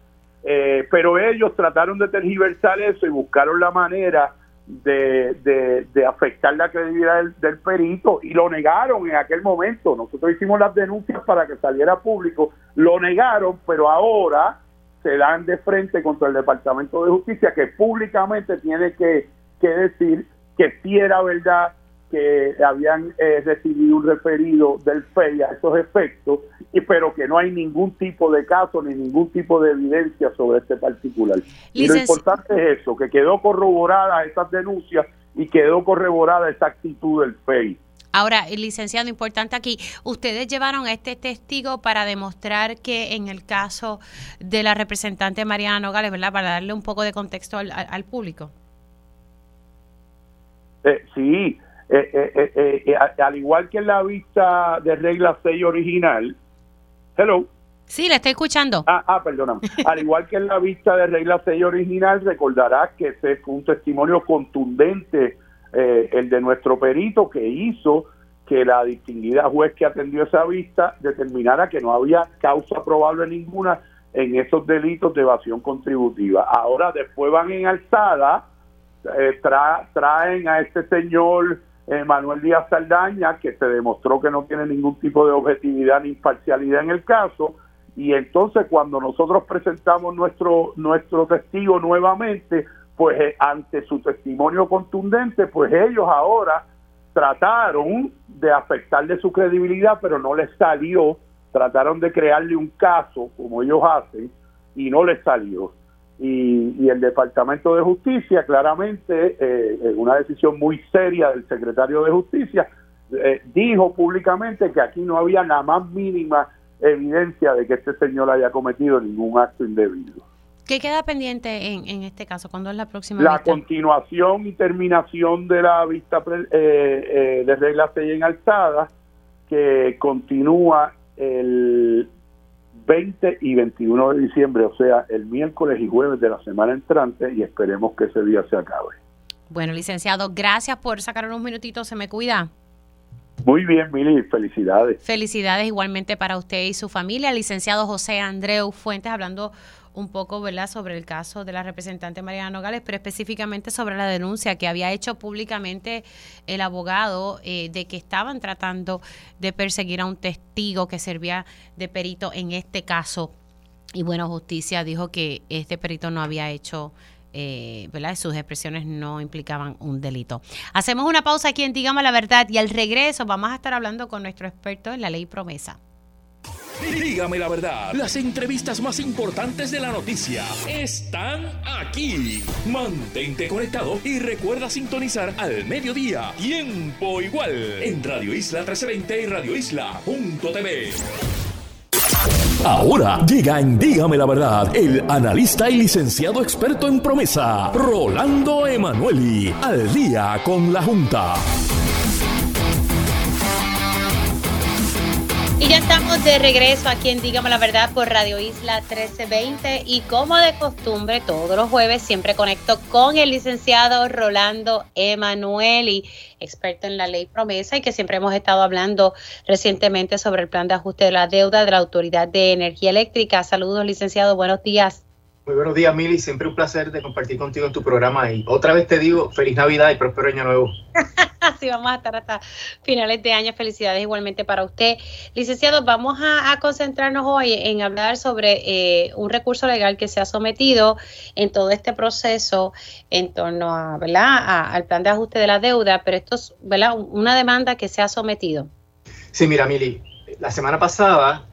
Eh, pero ellos trataron de tergiversar eso y buscaron la manera de, de, afectar la credibilidad del, perito y lo negaron en aquel momento. Nosotros hicimos las denuncias para que saliera público, lo negaron, pero ahora se dan de frente contra el Departamento de Justicia que públicamente tiene que, que decir que sí verdad que habían eh, recibido un referido del FEI a esos efectos, y, pero que no hay ningún tipo de caso ni ningún tipo de evidencia sobre este particular. Y lo importante es eso, que quedó corroborada esas denuncias y quedó corroborada esa actitud del FEI. Ahora, el licenciado, importante aquí, ustedes llevaron a este testigo para demostrar que en el caso de la representante Mariana Nogales, ¿verdad? Para darle un poco de contexto al, público. Eh, sí, eh, eh, al igual que en la vista de regla 6 original, hello. Sí, le estoy escuchando. Ah, ah perdóname. al igual que en la vista de regla 6 original, recordarás que ese fue un testimonio contundente eh, el de nuestro perito que hizo que la distinguida juez que atendió esa vista determinara que no había causa probable ninguna en esos delitos de evasión contributiva. Ahora después van en alzada, eh, traen a este señor eh, Manuel Díaz Saldaña, que se demostró que no tiene ningún tipo de objetividad ni imparcialidad en el caso, y entonces cuando nosotros presentamos nuestro, nuestro testigo nuevamente, pues eh, ante su testimonio contundente, pues ellos ahora trataron de afectarle su credibilidad, pero no les salió, trataron de crearle un caso, como ellos hacen, y no les salió. Y, el Departamento de Justicia, claramente, eh, en una decisión muy seria del secretario de Justicia, eh, dijo públicamente que aquí no había la más mínima evidencia de que este señor haya cometido ningún acto indebido. ¿Qué queda pendiente en, en este caso? ¿Cuándo es la próxima La continuación y terminación de la vista eh, eh, de regla 6 en alzada, que continúa el 20 y 21 de diciembre, o sea, el miércoles y jueves de la semana entrante, y esperemos que ese día se acabe. Bueno, licenciado, gracias por sacar unos minutitos, se me cuida. Muy bien, Mili, felicidades. Felicidades igualmente para usted y su familia. Licenciado José Andreu Fuentes, hablando un poco ¿verdad? sobre el caso de la representante Mariana Nogales, pero específicamente sobre la denuncia que había hecho públicamente el abogado eh, de que estaban tratando de perseguir a un testigo que servía de perito en este caso. Y bueno, justicia dijo que este perito no había hecho eh, ¿verdad? Sus expresiones no implicaban un delito. Hacemos una pausa aquí en Dígame la Verdad y al regreso vamos a estar hablando con nuestro experto en la ley promesa. Dígame la verdad, las entrevistas más importantes de la noticia están aquí. Mantente conectado y recuerda sintonizar al mediodía, tiempo igual, en Radio Isla 1320 y Radio Isla.tv. Ahora llega en Dígame la Verdad el analista y licenciado experto en promesa, Rolando Emanueli, al día con la Junta. Y ya estamos de regreso aquí en Dígame la Verdad por Radio Isla 1320 y como de costumbre todos los jueves siempre conecto con el licenciado Rolando Emanueli, experto en la ley promesa y que siempre hemos estado hablando recientemente sobre el plan de ajuste de la deuda de la Autoridad de Energía Eléctrica. Saludos licenciado, buenos días. Muy buenos días, Mili. Siempre un placer de compartir contigo en tu programa. Y otra vez te digo, feliz Navidad y próspero año nuevo. sí, vamos a estar hasta finales de año. Felicidades igualmente para usted. Licenciado, vamos a, concentrarnos hoy en hablar sobre eh, un recurso legal que se ha sometido en todo este proceso en torno a, ¿verdad? al plan de ajuste de la deuda, pero esto es ¿verdad? una demanda que se ha sometido. Sí, mira, Mili, la semana pasada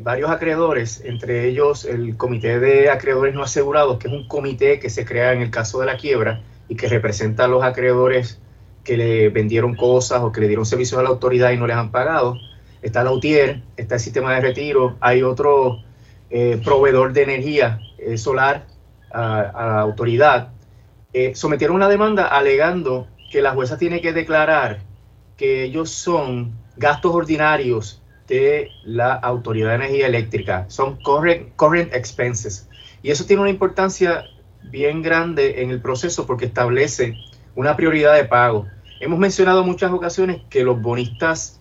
varios acreedores, entre ellos el Comité de Acreedores No Asegurados, que es un comité que se crea en el caso de la quiebra y que representa a los acreedores que le vendieron cosas o que le dieron servicios a la autoridad y no les han pagado. Está la UTIER, está el sistema de retiro, hay otro eh, proveedor de energía eh, solar a, la autoridad. sometieron una demanda alegando que la jueza tiene que declarar que ellos son gastos ordinarios de la Autoridad de Energía Eléctrica. Son current, current expenses. Y eso tiene una importancia bien grande en el proceso porque establece una prioridad de pago. Hemos mencionado en muchas ocasiones que los bonistas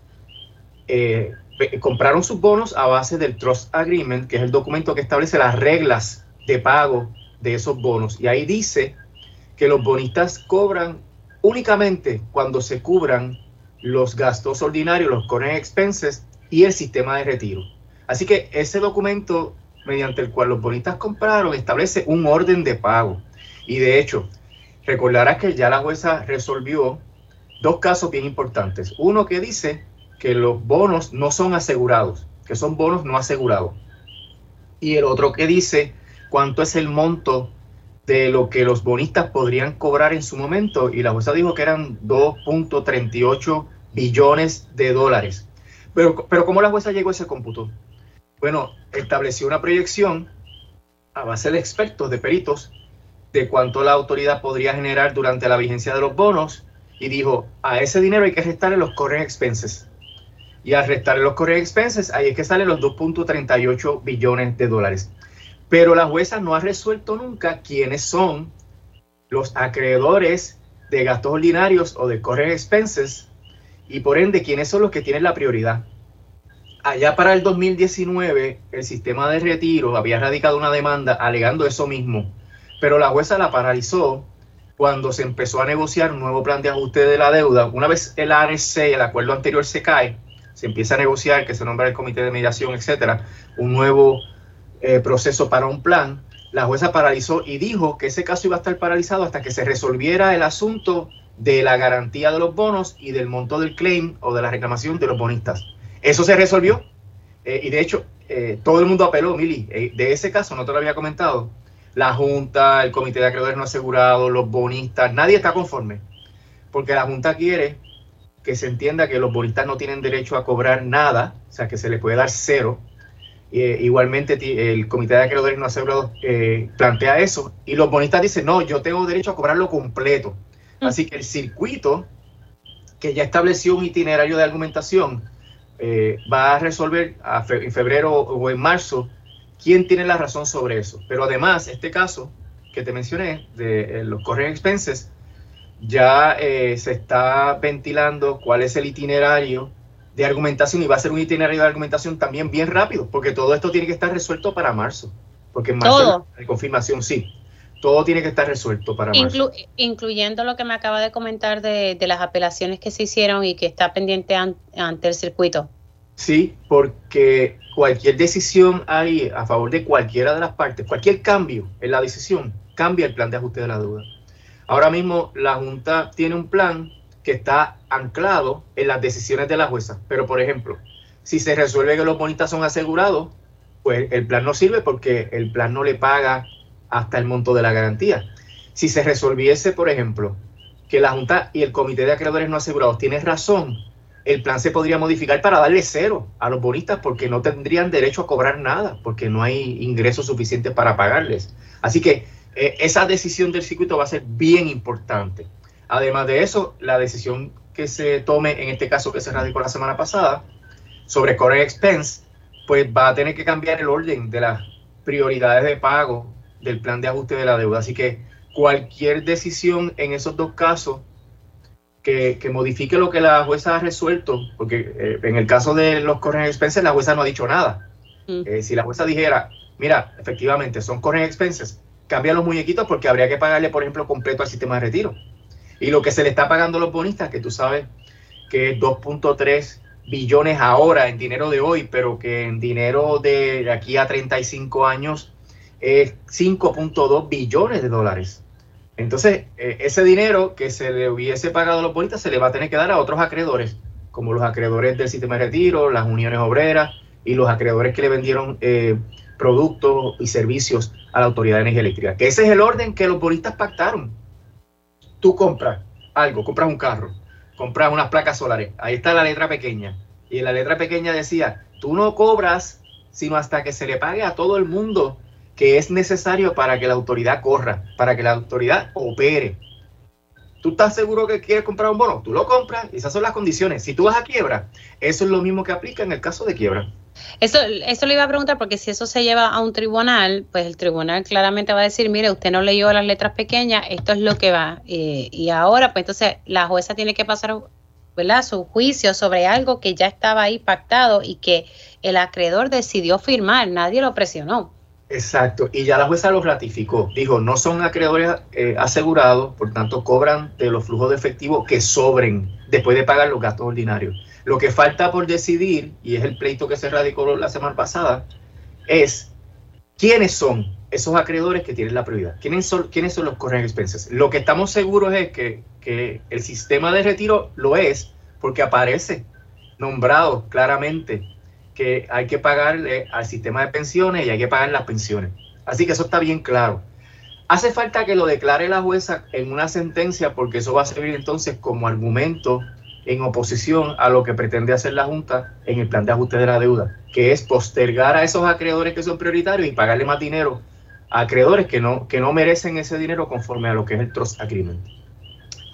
eh, compraron sus bonos a base del Trust Agreement, que es el documento que establece las reglas de pago de esos bonos. Y ahí dice que los bonistas cobran únicamente cuando se cubran los gastos ordinarios, los current expenses y el sistema de retiro. Así que ese documento mediante el cual los bonistas compraron establece un orden de pago. Y de hecho, recordarás que ya la jueza resolvió dos casos bien importantes. Uno que dice que los bonos no son asegurados, que son bonos no asegurados. Y el otro que dice cuánto es el monto de lo que los bonistas podrían cobrar en su momento y la jueza dijo que eran 2.38 billones de dólares. Pero, pero ¿cómo la jueza llegó a ese cómputo? Bueno, estableció una proyección a base de expertos, de peritos, de cuánto la autoridad podría generar durante la vigencia de los bonos y dijo, a ese dinero hay que restarle los current expenses. Y al restarle los current expenses, ahí es que salen los 2.38 billones de dólares. Pero la jueza no ha resuelto nunca quiénes son los acreedores de gastos ordinarios o de current expenses y por ende quiénes son los que tienen la prioridad. Allá para el 2019, el sistema de retiro había radicado una demanda alegando eso mismo, pero la jueza la paralizó cuando se empezó a negociar un nuevo plan de ajuste de la deuda. Una vez el ARC, el acuerdo anterior se cae, se empieza a negociar, que se nombra el comité de mediación, etcétera, un nuevo eh, proceso para un plan. La jueza paralizó y dijo que ese caso iba a estar paralizado hasta que se resolviera el asunto de la garantía de los bonos y del monto del claim o de la reclamación de los bonistas. Eso se resolvió eh, y de hecho eh, todo el mundo apeló, Mili, de ese caso, no te lo había comentado, la Junta, el Comité de Acreedores No Asegurados, los bonistas, nadie está conforme, porque la Junta quiere que se entienda que los bonistas no tienen derecho a cobrar nada, o sea, que se les puede dar cero. Eh, igualmente el Comité de Acreedores No Asegurados eh, plantea eso, y los bonistas dicen, no, yo tengo derecho a cobrarlo completo. Así que el circuito, que ya estableció un itinerario de argumentación, eh, va a resolver en febrero o en marzo quién tiene la razón sobre eso. Pero además, este caso que te mencioné de eh, los correct expenses, ya eh, se está ventilando cuál es el itinerario de argumentación y va a ser un itinerario de argumentación también bien rápido, porque todo esto tiene que estar resuelto para marzo. Porque en marzo, de confirmación, sí. Todo tiene que estar resuelto para marzo. incluyendo lo que me acaba de comentar de, las apelaciones que se hicieron y que está pendiente ante el circuito. Sí, porque cualquier decisión ahí a favor de cualquiera de las partes, cualquier cambio en la decisión, cambia el plan de ajuste de la deuda. Ahora mismo la Junta tiene un plan que está anclado en las decisiones de la jueza. Pero, por ejemplo, si se resuelve que los bonistas son asegurados, pues el plan no sirve porque el plan no le paga hasta el monto de la garantía. Si se resolviese, por ejemplo, que la Junta y el Comité de Acreedores No Asegurados tienen razón el plan se podría modificar para darle cero a los bonistas porque no tendrían derecho a cobrar nada, porque no hay ingresos suficientes para pagarles. Así que eh, esa decisión del circuito va a ser bien importante. Además de eso, la decisión que se tome, en este caso que se radicó la semana pasada, sobre Core Expense, pues va a tener que cambiar el orden de las prioridades de pago del plan de ajuste de la deuda. Así que cualquier decisión en esos dos casos que, modifique lo que la jueza ha resuelto, porque eh, en el caso de los corren expenses la jueza no ha dicho nada. Mm. Eh, si la jueza dijera, mira, efectivamente son corren expenses, cambia los muñequitos porque habría que pagarle, por ejemplo, completo al sistema de retiro. Y lo que se le está pagando a los bonistas, que tú sabes que es 2.3 billones ahora en dinero de hoy, pero que en dinero de aquí a 35 años es 5.2 billones de dólares. Entonces, eh, ese dinero que se le hubiese pagado a los bonistas se le va a tener que dar a otros acreedores, como los acreedores del sistema de retiro, las uniones obreras y los acreedores que le vendieron eh, productos y servicios a la Autoridad de Energía Eléctrica. Que ese es el orden que los bonistas pactaron. Tú compras algo, compras un carro, compras unas placas solares, ahí está la letra pequeña. Y en la letra pequeña decía, tú no cobras sino hasta que se le pague a todo el mundo que es necesario para que la autoridad corra, para que la autoridad opere. ¿Tú estás seguro que quieres comprar un bono? Tú lo compras y esas son las condiciones. Si tú vas a quiebra, eso es lo mismo que aplica en el caso de quiebra. Eso, eso le iba a preguntar porque si eso se lleva a un tribunal, pues el tribunal claramente va a decir, mire, usted no leyó las letras pequeñas, esto es lo que va. Eh, y ahora, pues entonces la jueza tiene que pasar ¿verdad? su juicio sobre algo que ya estaba ahí pactado y que el acreedor decidió firmar, nadie lo presionó. Exacto, y ya la jueza lo ratificó. Dijo, no son acreedores eh, asegurados, por tanto cobran de los flujos de efectivo que sobren después de pagar los gastos ordinarios. Lo que falta por decidir, y es el pleito que se radicó la semana pasada, es quiénes son esos acreedores que tienen la prioridad. ¿Quiénes son, quiénes son los correct expenses? Lo que estamos seguros es que, que el sistema de retiro lo es porque aparece nombrado claramente hay que pagarle al sistema de pensiones y hay que pagar las pensiones. Así que eso está bien claro. Hace falta que lo declare la jueza en una sentencia porque eso va a servir entonces como argumento en oposición a lo que pretende hacer la Junta en el plan de ajuste de la deuda, que es postergar a esos acreedores que son prioritarios y pagarle más dinero a acreedores que no, que no merecen ese dinero conforme a lo que es el trust agreement.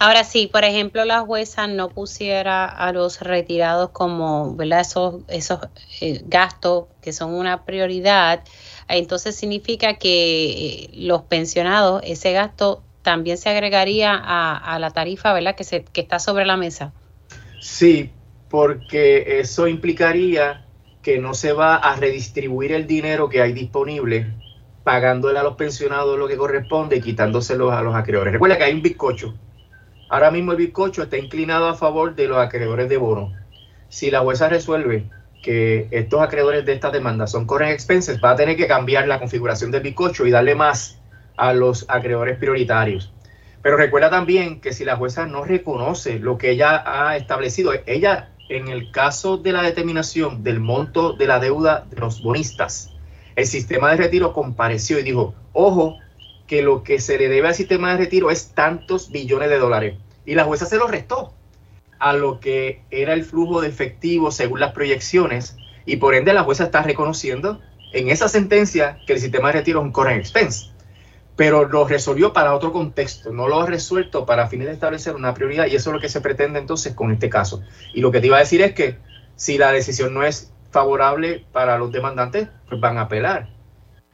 Ahora sí, por ejemplo, la jueza no pusiera a los retirados como, ¿verdad? Esos, esos eh, gastos que son una prioridad, entonces significa que eh, los pensionados, ese gasto también se agregaría a, a la tarifa, ¿verdad? Que, se, que está sobre la mesa. Sí, porque eso implicaría que no se va a redistribuir el dinero que hay disponible pagándole a los pensionados lo que corresponde y quitándoselos a los acreedores. Recuerda que hay un bizcocho. Ahora mismo el bizcocho está inclinado a favor de los acreedores de bono. Si la jueza resuelve que estos acreedores de estas demandas son current expenses, va a tener que cambiar la configuración del bizcocho y darle más a los acreedores prioritarios. Pero recuerda también que si la jueza no reconoce lo que ella ha establecido, ella en el caso de la determinación del monto de la deuda de los bonistas, el sistema de retiro compareció y dijo, ojo, que lo que se le debe al sistema de retiro es tantos billones de dólares. Y la jueza se lo restó a lo que era el flujo de efectivo según las proyecciones. Y por ende la jueza está reconociendo en esa sentencia que el sistema de retiro es un current expense pero lo resolvió para otro contexto, no lo ha resuelto para fines de establecer una prioridad y eso es lo que se pretende entonces con este caso. Y lo que te iba a decir es que si la decisión no es favorable para los demandantes, pues van a apelar.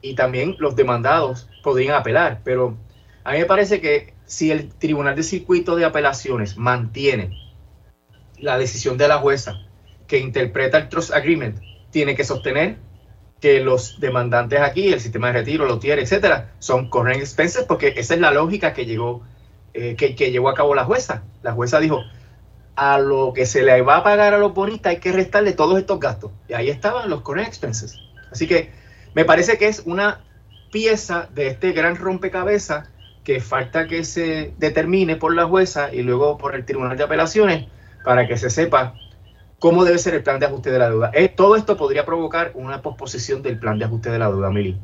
Y también los demandados podrían apelar, pero a mí me parece que si el Tribunal de Circuito de Apelaciones mantiene la decisión de la jueza que interpreta el Trust Agreement, tiene que sostener que los demandantes aquí, el sistema de retiro, los tiene, etcétera, son current expenses porque esa es la lógica que llegó, eh, que, que, llevó a cabo la jueza. La jueza dijo, a lo que se le va a pagar a los bonistas hay que restarle todos estos gastos. Y ahí estaban los current expenses. Así que me parece que es una pieza de este gran rompecabezas que falta que se determine por la jueza y luego por el Tribunal de Apelaciones para que se sepa cómo debe ser el plan de ajuste de la deuda. Eh, todo esto podría provocar una posposición del plan de ajuste de la deuda, Mili.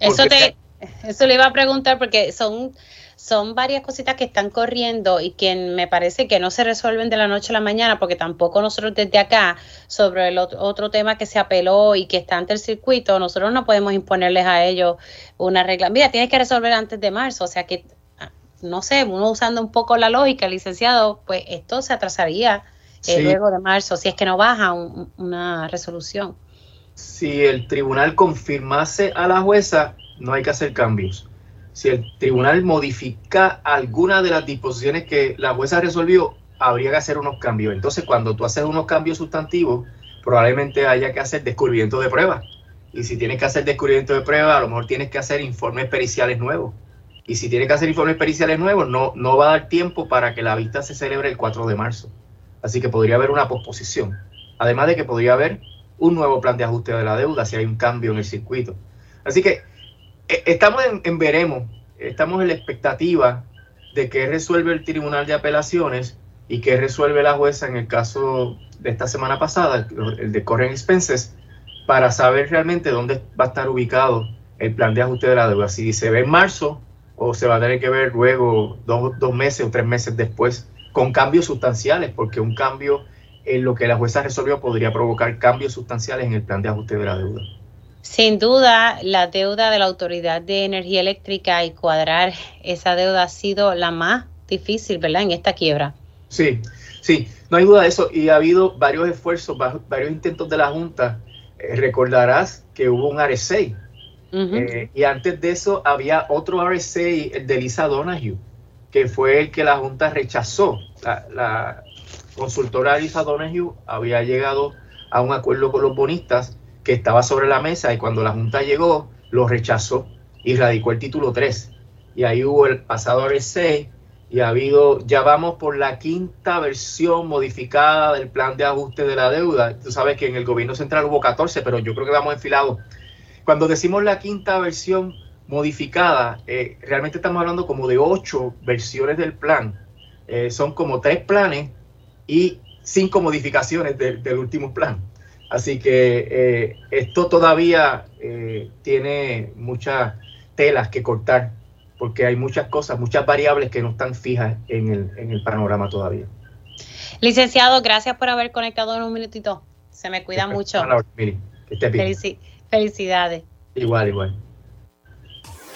Eso, te, eso le iba a preguntar porque son, son varias cositas que están corriendo y que me parece que no se resuelven de la noche a la mañana porque tampoco nosotros desde acá sobre el otro, tema que se apeló y que está ante el circuito, nosotros no podemos imponerles a ellos una regla. Mira, tienes que resolver antes de marzo, o sea que, ah, no sé, uno usando un poco la lógica, licenciado, pues esto se atrasaría eh, luego de marzo, si es que no baja una resolución. Si el tribunal confirmase a la jueza, no hay que hacer cambios. Si el tribunal modifica alguna de las disposiciones que la jueza resolvió, habría que hacer unos cambios. Entonces, cuando tú haces unos cambios sustantivos, probablemente haya que hacer descubrimiento de pruebas. Y si tienes que hacer descubrimiento de pruebas, a lo mejor tienes que hacer informes periciales nuevos. Y si tienes que hacer informes periciales nuevos, no, no va a dar tiempo para que la vista se celebre el 4 de marzo. Así que podría haber una posposición. Además de que podría haber un nuevo plan de ajuste de la deuda si hay un cambio en el circuito. Así que estamos en, veremos, estamos en la expectativa de que resuelve el Tribunal de Apelaciones y que resuelve la jueza en el caso de esta semana pasada, el de Corren Expenses, para saber realmente dónde va a estar ubicado el plan de ajuste de la deuda. Si se ve en marzo o se va a tener que ver luego dos, dos meses o tres meses después con cambios sustanciales, porque un cambio en lo que la jueza resolvió podría provocar cambios sustanciales en el plan de ajuste de la deuda. Sin duda, la deuda de la Autoridad de Energía Eléctrica y cuadrar esa deuda ha sido la más difícil, ¿verdad? En esta quiebra. Sí, sí, no hay duda de eso. Y ha habido varios esfuerzos, varios intentos de la Junta. Eh, recordarás que hubo un RSA. Eh, y antes de eso había otro RSA, el de Lisa Donahue que fue el que la Junta rechazó. La, consultora Lisa Donahue había llegado a un acuerdo con los bonistas que estaba sobre la mesa y cuando la Junta llegó, lo rechazó y radicó el título 3. Y ahí hubo el pasado RC y ha habido, ya vamos por la quinta versión modificada del plan de ajuste de la deuda. Tú sabes que en el gobierno central hubo 14, pero yo creo que vamos enfilados. Cuando decimos la quinta versión modificada, eh, realmente estamos hablando como de ocho versiones del plan. Eh, son como tres planes y cinco modificaciones del último plan. Así que eh, esto todavía tiene muchas telas que cortar porque hay muchas cosas, muchas variables que no están fijas en el, en el panorama todavía. Licenciado, gracias por haber conectado en un minutito. Se me cuida mucho. felicidades. Igual, igual.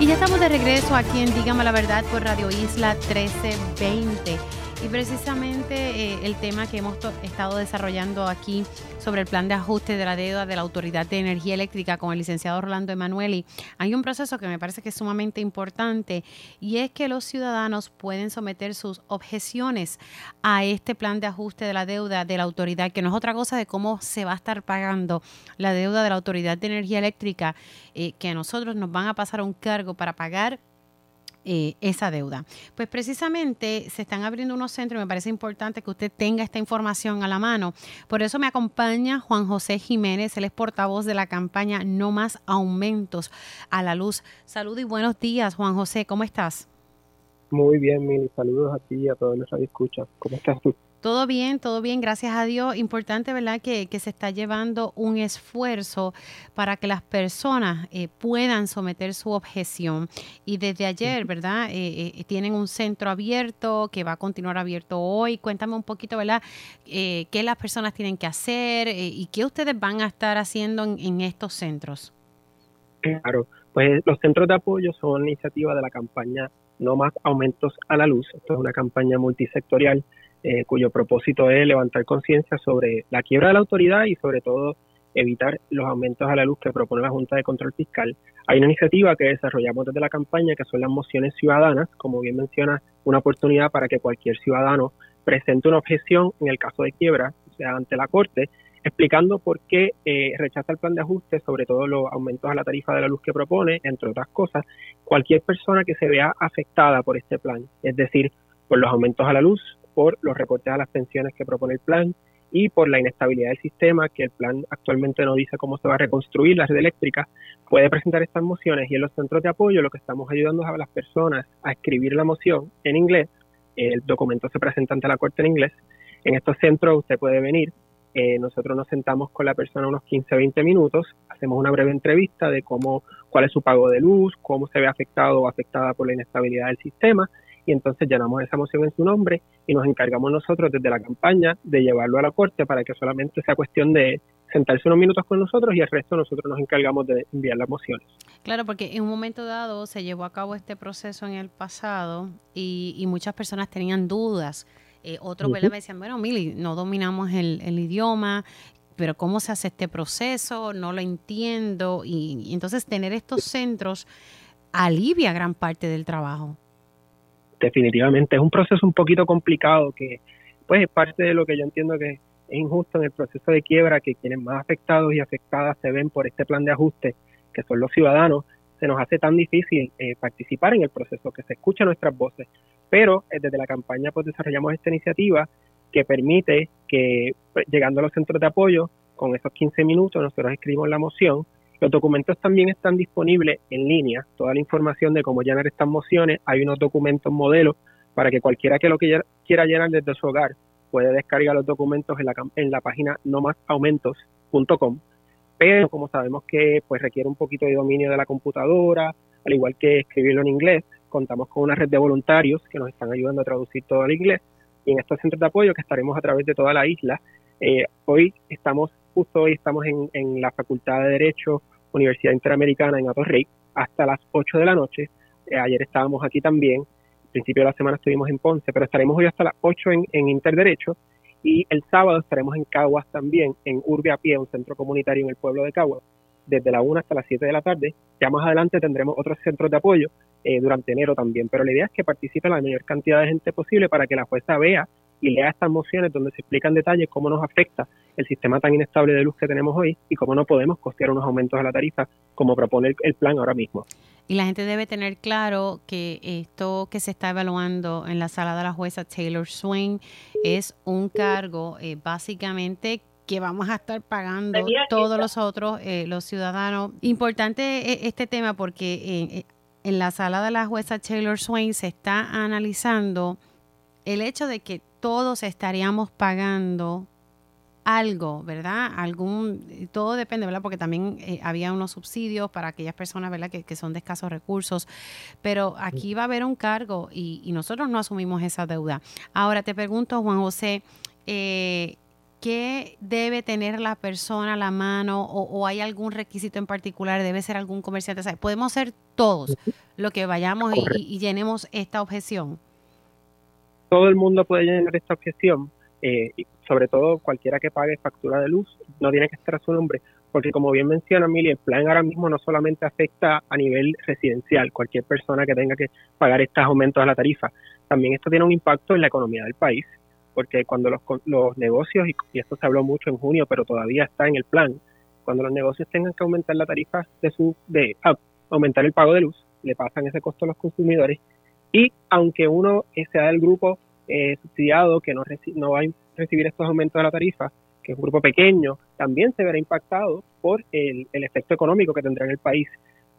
Y ya estamos de regreso aquí en Dígame la verdad por Radio Isla 1320. Y precisamente eh, el tema que hemos estado desarrollando aquí sobre el plan de ajuste de la deuda de la Autoridad de Energía Eléctrica con el licenciado Rolando Emanueli, hay un proceso que me parece que es sumamente importante y es que los ciudadanos pueden someter sus objeciones a este plan de ajuste de la deuda de la autoridad, que no es otra cosa de cómo se va a estar pagando la deuda de la Autoridad de Energía Eléctrica, eh, que a nosotros nos van a pasar un cargo para pagar eh, esa deuda. Pues precisamente se están abriendo unos centros y me parece importante que usted tenga esta información a la mano. Por eso me acompaña Juan José Jiménez, él es portavoz de la campaña No más aumentos a la luz. Salud y buenos días, Juan José, ¿cómo estás? Muy bien, Mili. Saludos a ti y a todos los que escuchan. ¿Cómo estás tú? Todo bien, todo bien, gracias a Dios. Importante, ¿verdad? Que, se está llevando un esfuerzo para que las personas eh, puedan someter su objeción. Y desde ayer, ¿verdad? Eh, eh, tienen un centro abierto que va a continuar abierto hoy. Cuéntame un poquito, ¿verdad? ¿Qué las personas tienen que hacer y qué ustedes van a estar haciendo en, en estos centros? Claro, pues los centros de apoyo son iniciativa de la campaña No más aumentos a la luz. Esto es una campaña multisectorial eh, cuyo propósito es levantar conciencia sobre la quiebra de la autoridad y sobre todo evitar los aumentos a la luz que propone la Junta de Control Fiscal. Hay una iniciativa que desarrollamos desde la campaña que son las mociones ciudadanas, como bien menciona, una oportunidad para que cualquier ciudadano presente una objeción en el caso de quiebra, o sea, ante la Corte, explicando por qué eh, rechaza el plan de ajuste, sobre todo los aumentos a la tarifa de la luz que propone, entre otras cosas, cualquier persona que se vea afectada por este plan, es decir, por los aumentos a la luz, por los recortes a las pensiones que propone el plan y por la inestabilidad del sistema, que el plan actualmente no dice cómo se va a reconstruir la red eléctrica, puede presentar estas mociones. Y en los centros de apoyo lo que estamos ayudando a las personas a escribir la moción en inglés, el documento se presenta ante la corte en inglés, en estos centros usted puede venir, eh, nosotros nos sentamos con la persona unos 15 20 minutos, hacemos una breve entrevista de cómo, cuál es su pago de luz, cómo se ve afectado o afectada por la inestabilidad del sistema y entonces llenamos esa moción en su nombre y nos encargamos nosotros desde la campaña de llevarlo a la corte para que solamente sea cuestión de sentarse unos minutos con nosotros y el resto nosotros nos encargamos de enviar las mociones. Claro, porque en un momento dado se llevó a cabo este proceso en el pasado y, muchas personas tenían dudas. Eh, otros me decían, bueno, Mili, no dominamos el, idioma, pero ¿cómo se hace este proceso? No lo entiendo. y entonces tener estos centros alivia gran parte del trabajo definitivamente es un proceso un poquito complicado que pues es parte de lo que yo entiendo que es injusto en el proceso de quiebra que quienes más afectados y afectadas se ven por este plan de ajuste que son los ciudadanos se nos hace tan difícil eh, participar en el proceso que se escucha nuestras voces. Pero eh, desde la campaña pues desarrollamos esta iniciativa que permite que pues, llegando a los centros de apoyo con esos 15 minutos nosotros escribimos la moción los documentos también están disponibles en línea, toda la información de cómo llenar estas mociones. Hay unos documentos modelos para que cualquiera que lo quiera llenar desde su hogar puede descargar los documentos en la, en la página nomasaumentos.com. Pero como sabemos que pues requiere un poquito de dominio de la computadora, al igual que escribirlo en inglés, contamos con una red de voluntarios que nos están ayudando a traducir todo el inglés. Y en estos centros de apoyo que estaremos a través de toda la isla, eh, hoy estamos, justo hoy estamos en, en la Facultad de Derecho Universidad Interamericana en Atorrey hasta las 8 de la noche. Eh, ayer estábamos aquí también, al principio de la semana estuvimos en Ponce, pero estaremos hoy hasta las 8 en, en Interderecho y el sábado estaremos en Caguas también, en Urbe a Pie, un centro comunitario en el pueblo de Caguas, desde la 1 hasta las 7 de la tarde. Ya más adelante tendremos otros centros de apoyo eh, durante enero también, pero la idea es que participe la mayor cantidad de gente posible para que la jueza vea y lea estas mociones donde se explican detalles cómo nos afecta el sistema tan inestable de luz que tenemos hoy y cómo no podemos costear unos aumentos a la tarifa como propone el, plan ahora mismo. Y la gente debe tener claro que esto que se está evaluando en la sala de la jueza Taylor Swain es un cargo eh, básicamente que vamos a estar pagando todos los otros, eh, los ciudadanos. Importante eh, este tema porque en la sala de la jueza Taylor Swain se está analizando el hecho de que todos estaríamos pagando algo, ¿verdad? Algún, todo depende, ¿verdad? Porque también eh, había unos subsidios para aquellas personas, ¿verdad? Que, que, son de escasos recursos, pero aquí va a haber un cargo y, y, nosotros no asumimos esa deuda. Ahora te pregunto, Juan José, eh, ¿qué debe tener la persona a la mano o, o, hay algún requisito en particular? ¿Debe ser algún comerciante? O sea, podemos ser todos lo que vayamos y, y, llenemos esta objeción. Todo el mundo puede llenar esta objeción. Eh, sobre todo cualquiera que pague factura de luz, no tiene que estar a su nombre, porque como bien menciona Mili, el plan ahora mismo no solamente afecta a nivel residencial, cualquier persona que tenga que pagar estos aumentos a la tarifa, también esto tiene un impacto en la economía del país, porque cuando los, los negocios, y, esto se habló mucho en junio, pero todavía está en el plan, cuando los negocios tengan que aumentar la tarifa de su, de ah, aumentar el pago de luz, le pasan ese costo a los consumidores, y aunque uno sea del grupo eh, subsidiado que no, no va a recibir estos aumentos de la tarifa, que es un grupo pequeño, también se verá impactado por el, efecto económico que tendrá en el país.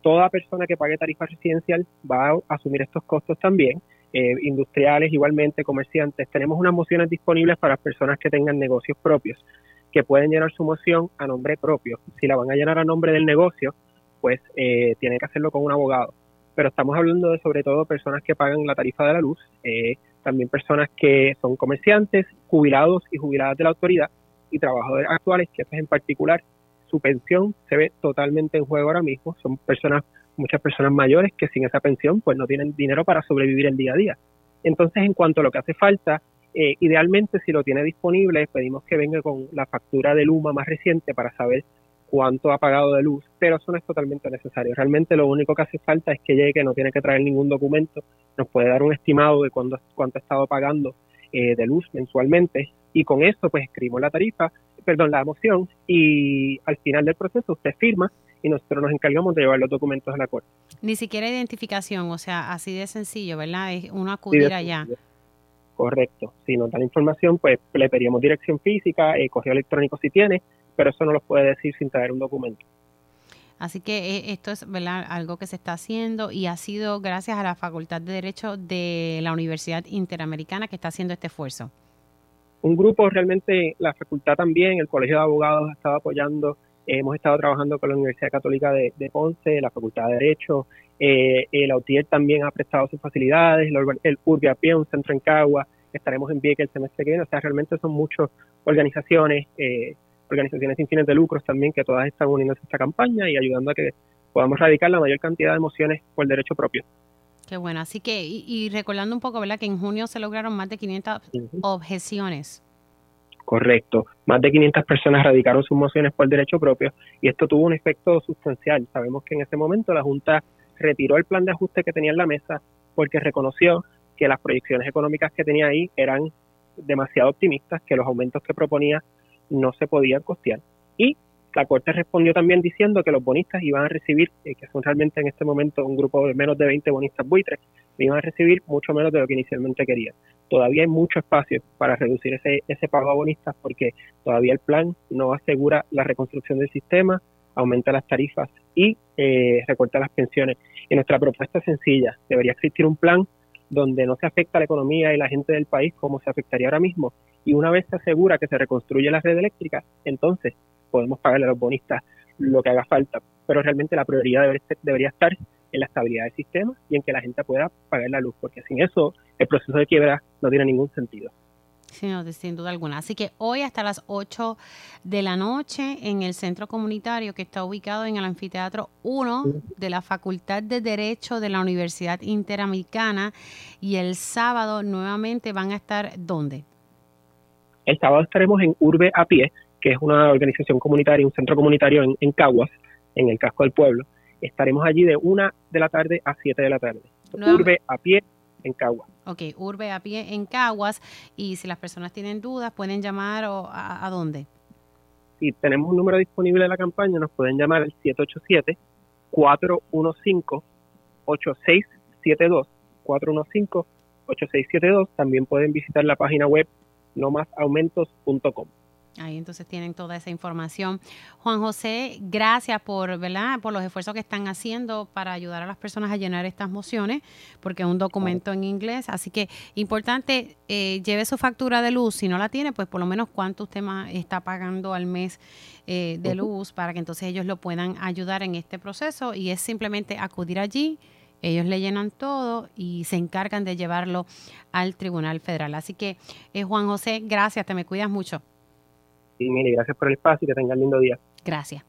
Toda persona que pague tarifa residencial va a asumir estos costos también, eh, industriales igualmente, comerciantes. Tenemos unas mociones disponibles para personas que tengan negocios propios, que pueden llenar su moción a nombre propio. Si la van a llenar a nombre del negocio, pues eh, tienen que hacerlo con un abogado. Pero estamos hablando de sobre todo personas que pagan la tarifa de la luz, eh, también personas que son comerciantes, jubilados y jubiladas de la autoridad y trabajadores actuales, que en particular su pensión se ve totalmente en juego ahora mismo. Son personas, muchas personas mayores que sin esa pensión pues no tienen dinero para sobrevivir el día a día. Entonces, en cuanto a lo que hace falta, eh, idealmente si lo tiene disponible, pedimos que venga con la factura de Luma más reciente para saber cuánto ha pagado de luz, pero eso no es totalmente necesario. Realmente lo único que hace falta es que llegue, no tiene que traer ningún documento, nos puede dar un estimado de cuánto, cuánto ha estado pagando eh, de luz mensualmente y con eso pues escribimos la tarifa, perdón, la moción y al final del proceso usted firma y nosotros nos encargamos de llevar los documentos a la corte. Ni siquiera identificación, o sea, así de sencillo, ¿verdad? Es uno acudir allá. Correcto. Si nos da la información, pues le pedimos dirección física, eh, correo electrónico si tiene, pero eso no lo puede decir sin traer un documento. Así que eh, esto es ¿verdad? algo que se está haciendo y ha sido gracias a la Facultad de Derecho de la Universidad Interamericana que está haciendo este esfuerzo. Un grupo realmente, la facultad también, el Colegio de Abogados ha estado apoyando, hemos estado trabajando con la Universidad Católica de, Ponce, la Facultad de Derecho, eh, el AUTIER también ha prestado sus facilidades, el, el Urbi a pie, un centro en Cagua, estaremos en Vieques el semestre que viene, o sea, realmente son muchas organizaciones, eh, organizaciones sin fines de lucros también que todas están uniéndose a esta campaña y ayudando a que podamos radicar la mayor cantidad de emociones por derecho propio. Qué bueno, así que, y, recordando un poco, ¿verdad? Que en junio se lograron más de 500 objeciones. Correcto, más de 500 personas radicaron sus mociones por derecho propio y esto tuvo un efecto sustancial. Sabemos que en ese momento la Junta retiró el plan de ajuste que tenía en la mesa porque reconoció que las proyecciones económicas que tenía ahí eran demasiado optimistas, que los aumentos que proponía no se podían costear. Y la Corte respondió también diciendo que los bonistas iban a recibir, eh, que son realmente en este momento un grupo de menos de 20 bonistas buitres, iban a recibir mucho menos de lo que inicialmente querían. Todavía hay mucho espacio para reducir ese, ese pago a bonistas porque todavía el plan no asegura la reconstrucción del sistema, aumenta las tarifas y eh, recorta las pensiones. Y nuestra propuesta es sencilla, debería existir un plan donde no se afecta a la economía y la gente del país como se afectaría ahora mismo y una vez se asegura que se reconstruye la red eléctrica, entonces podemos pagarle a los bonistas lo que haga falta. Pero realmente la prioridad debería estar en la estabilidad del sistema y en que la gente pueda pagar la luz, porque sin eso el proceso de quiebra no tiene ningún sentido. Sí, sin duda alguna. Así que hoy hasta las 8 de la noche en el centro comunitario que está ubicado en el anfiteatro 1 de la Facultad de Derecho de la Universidad Interamericana y el sábado nuevamente van a estar ¿dónde? El sábado estaremos en Urbe a Pie, que es una organización comunitaria, un centro comunitario en, Caguas, en el casco del pueblo. Estaremos allí de una de la tarde a 7 de la tarde. Urbe a Pie en Caguas. Ok, Urbe a Pie en Caguas. Y si las personas tienen dudas, pueden llamar o a, dónde. Si tenemos un número disponible de la campaña, nos pueden llamar al 787 415 415-415-8672. También pueden visitar la página web nomasaumentos.com. Ahí entonces tienen toda esa información. Juan José, gracias por, ¿verdad? por los esfuerzos que están haciendo para ayudar a las personas a llenar estas mociones, porque es un documento en inglés. Así que importante, eh, lleve su factura de luz. Si no la tiene, pues por lo menos cuánto usted más está pagando al mes eh, de luz para que entonces ellos lo puedan ayudar en este proceso. Y es simplemente acudir allí. Ellos le llenan todo y se encargan de llevarlo al Tribunal Federal. Así que, eh, Juan José, gracias, te me cuidas mucho. Sí, mire, gracias por el espacio y que tengan lindo día. Gracias.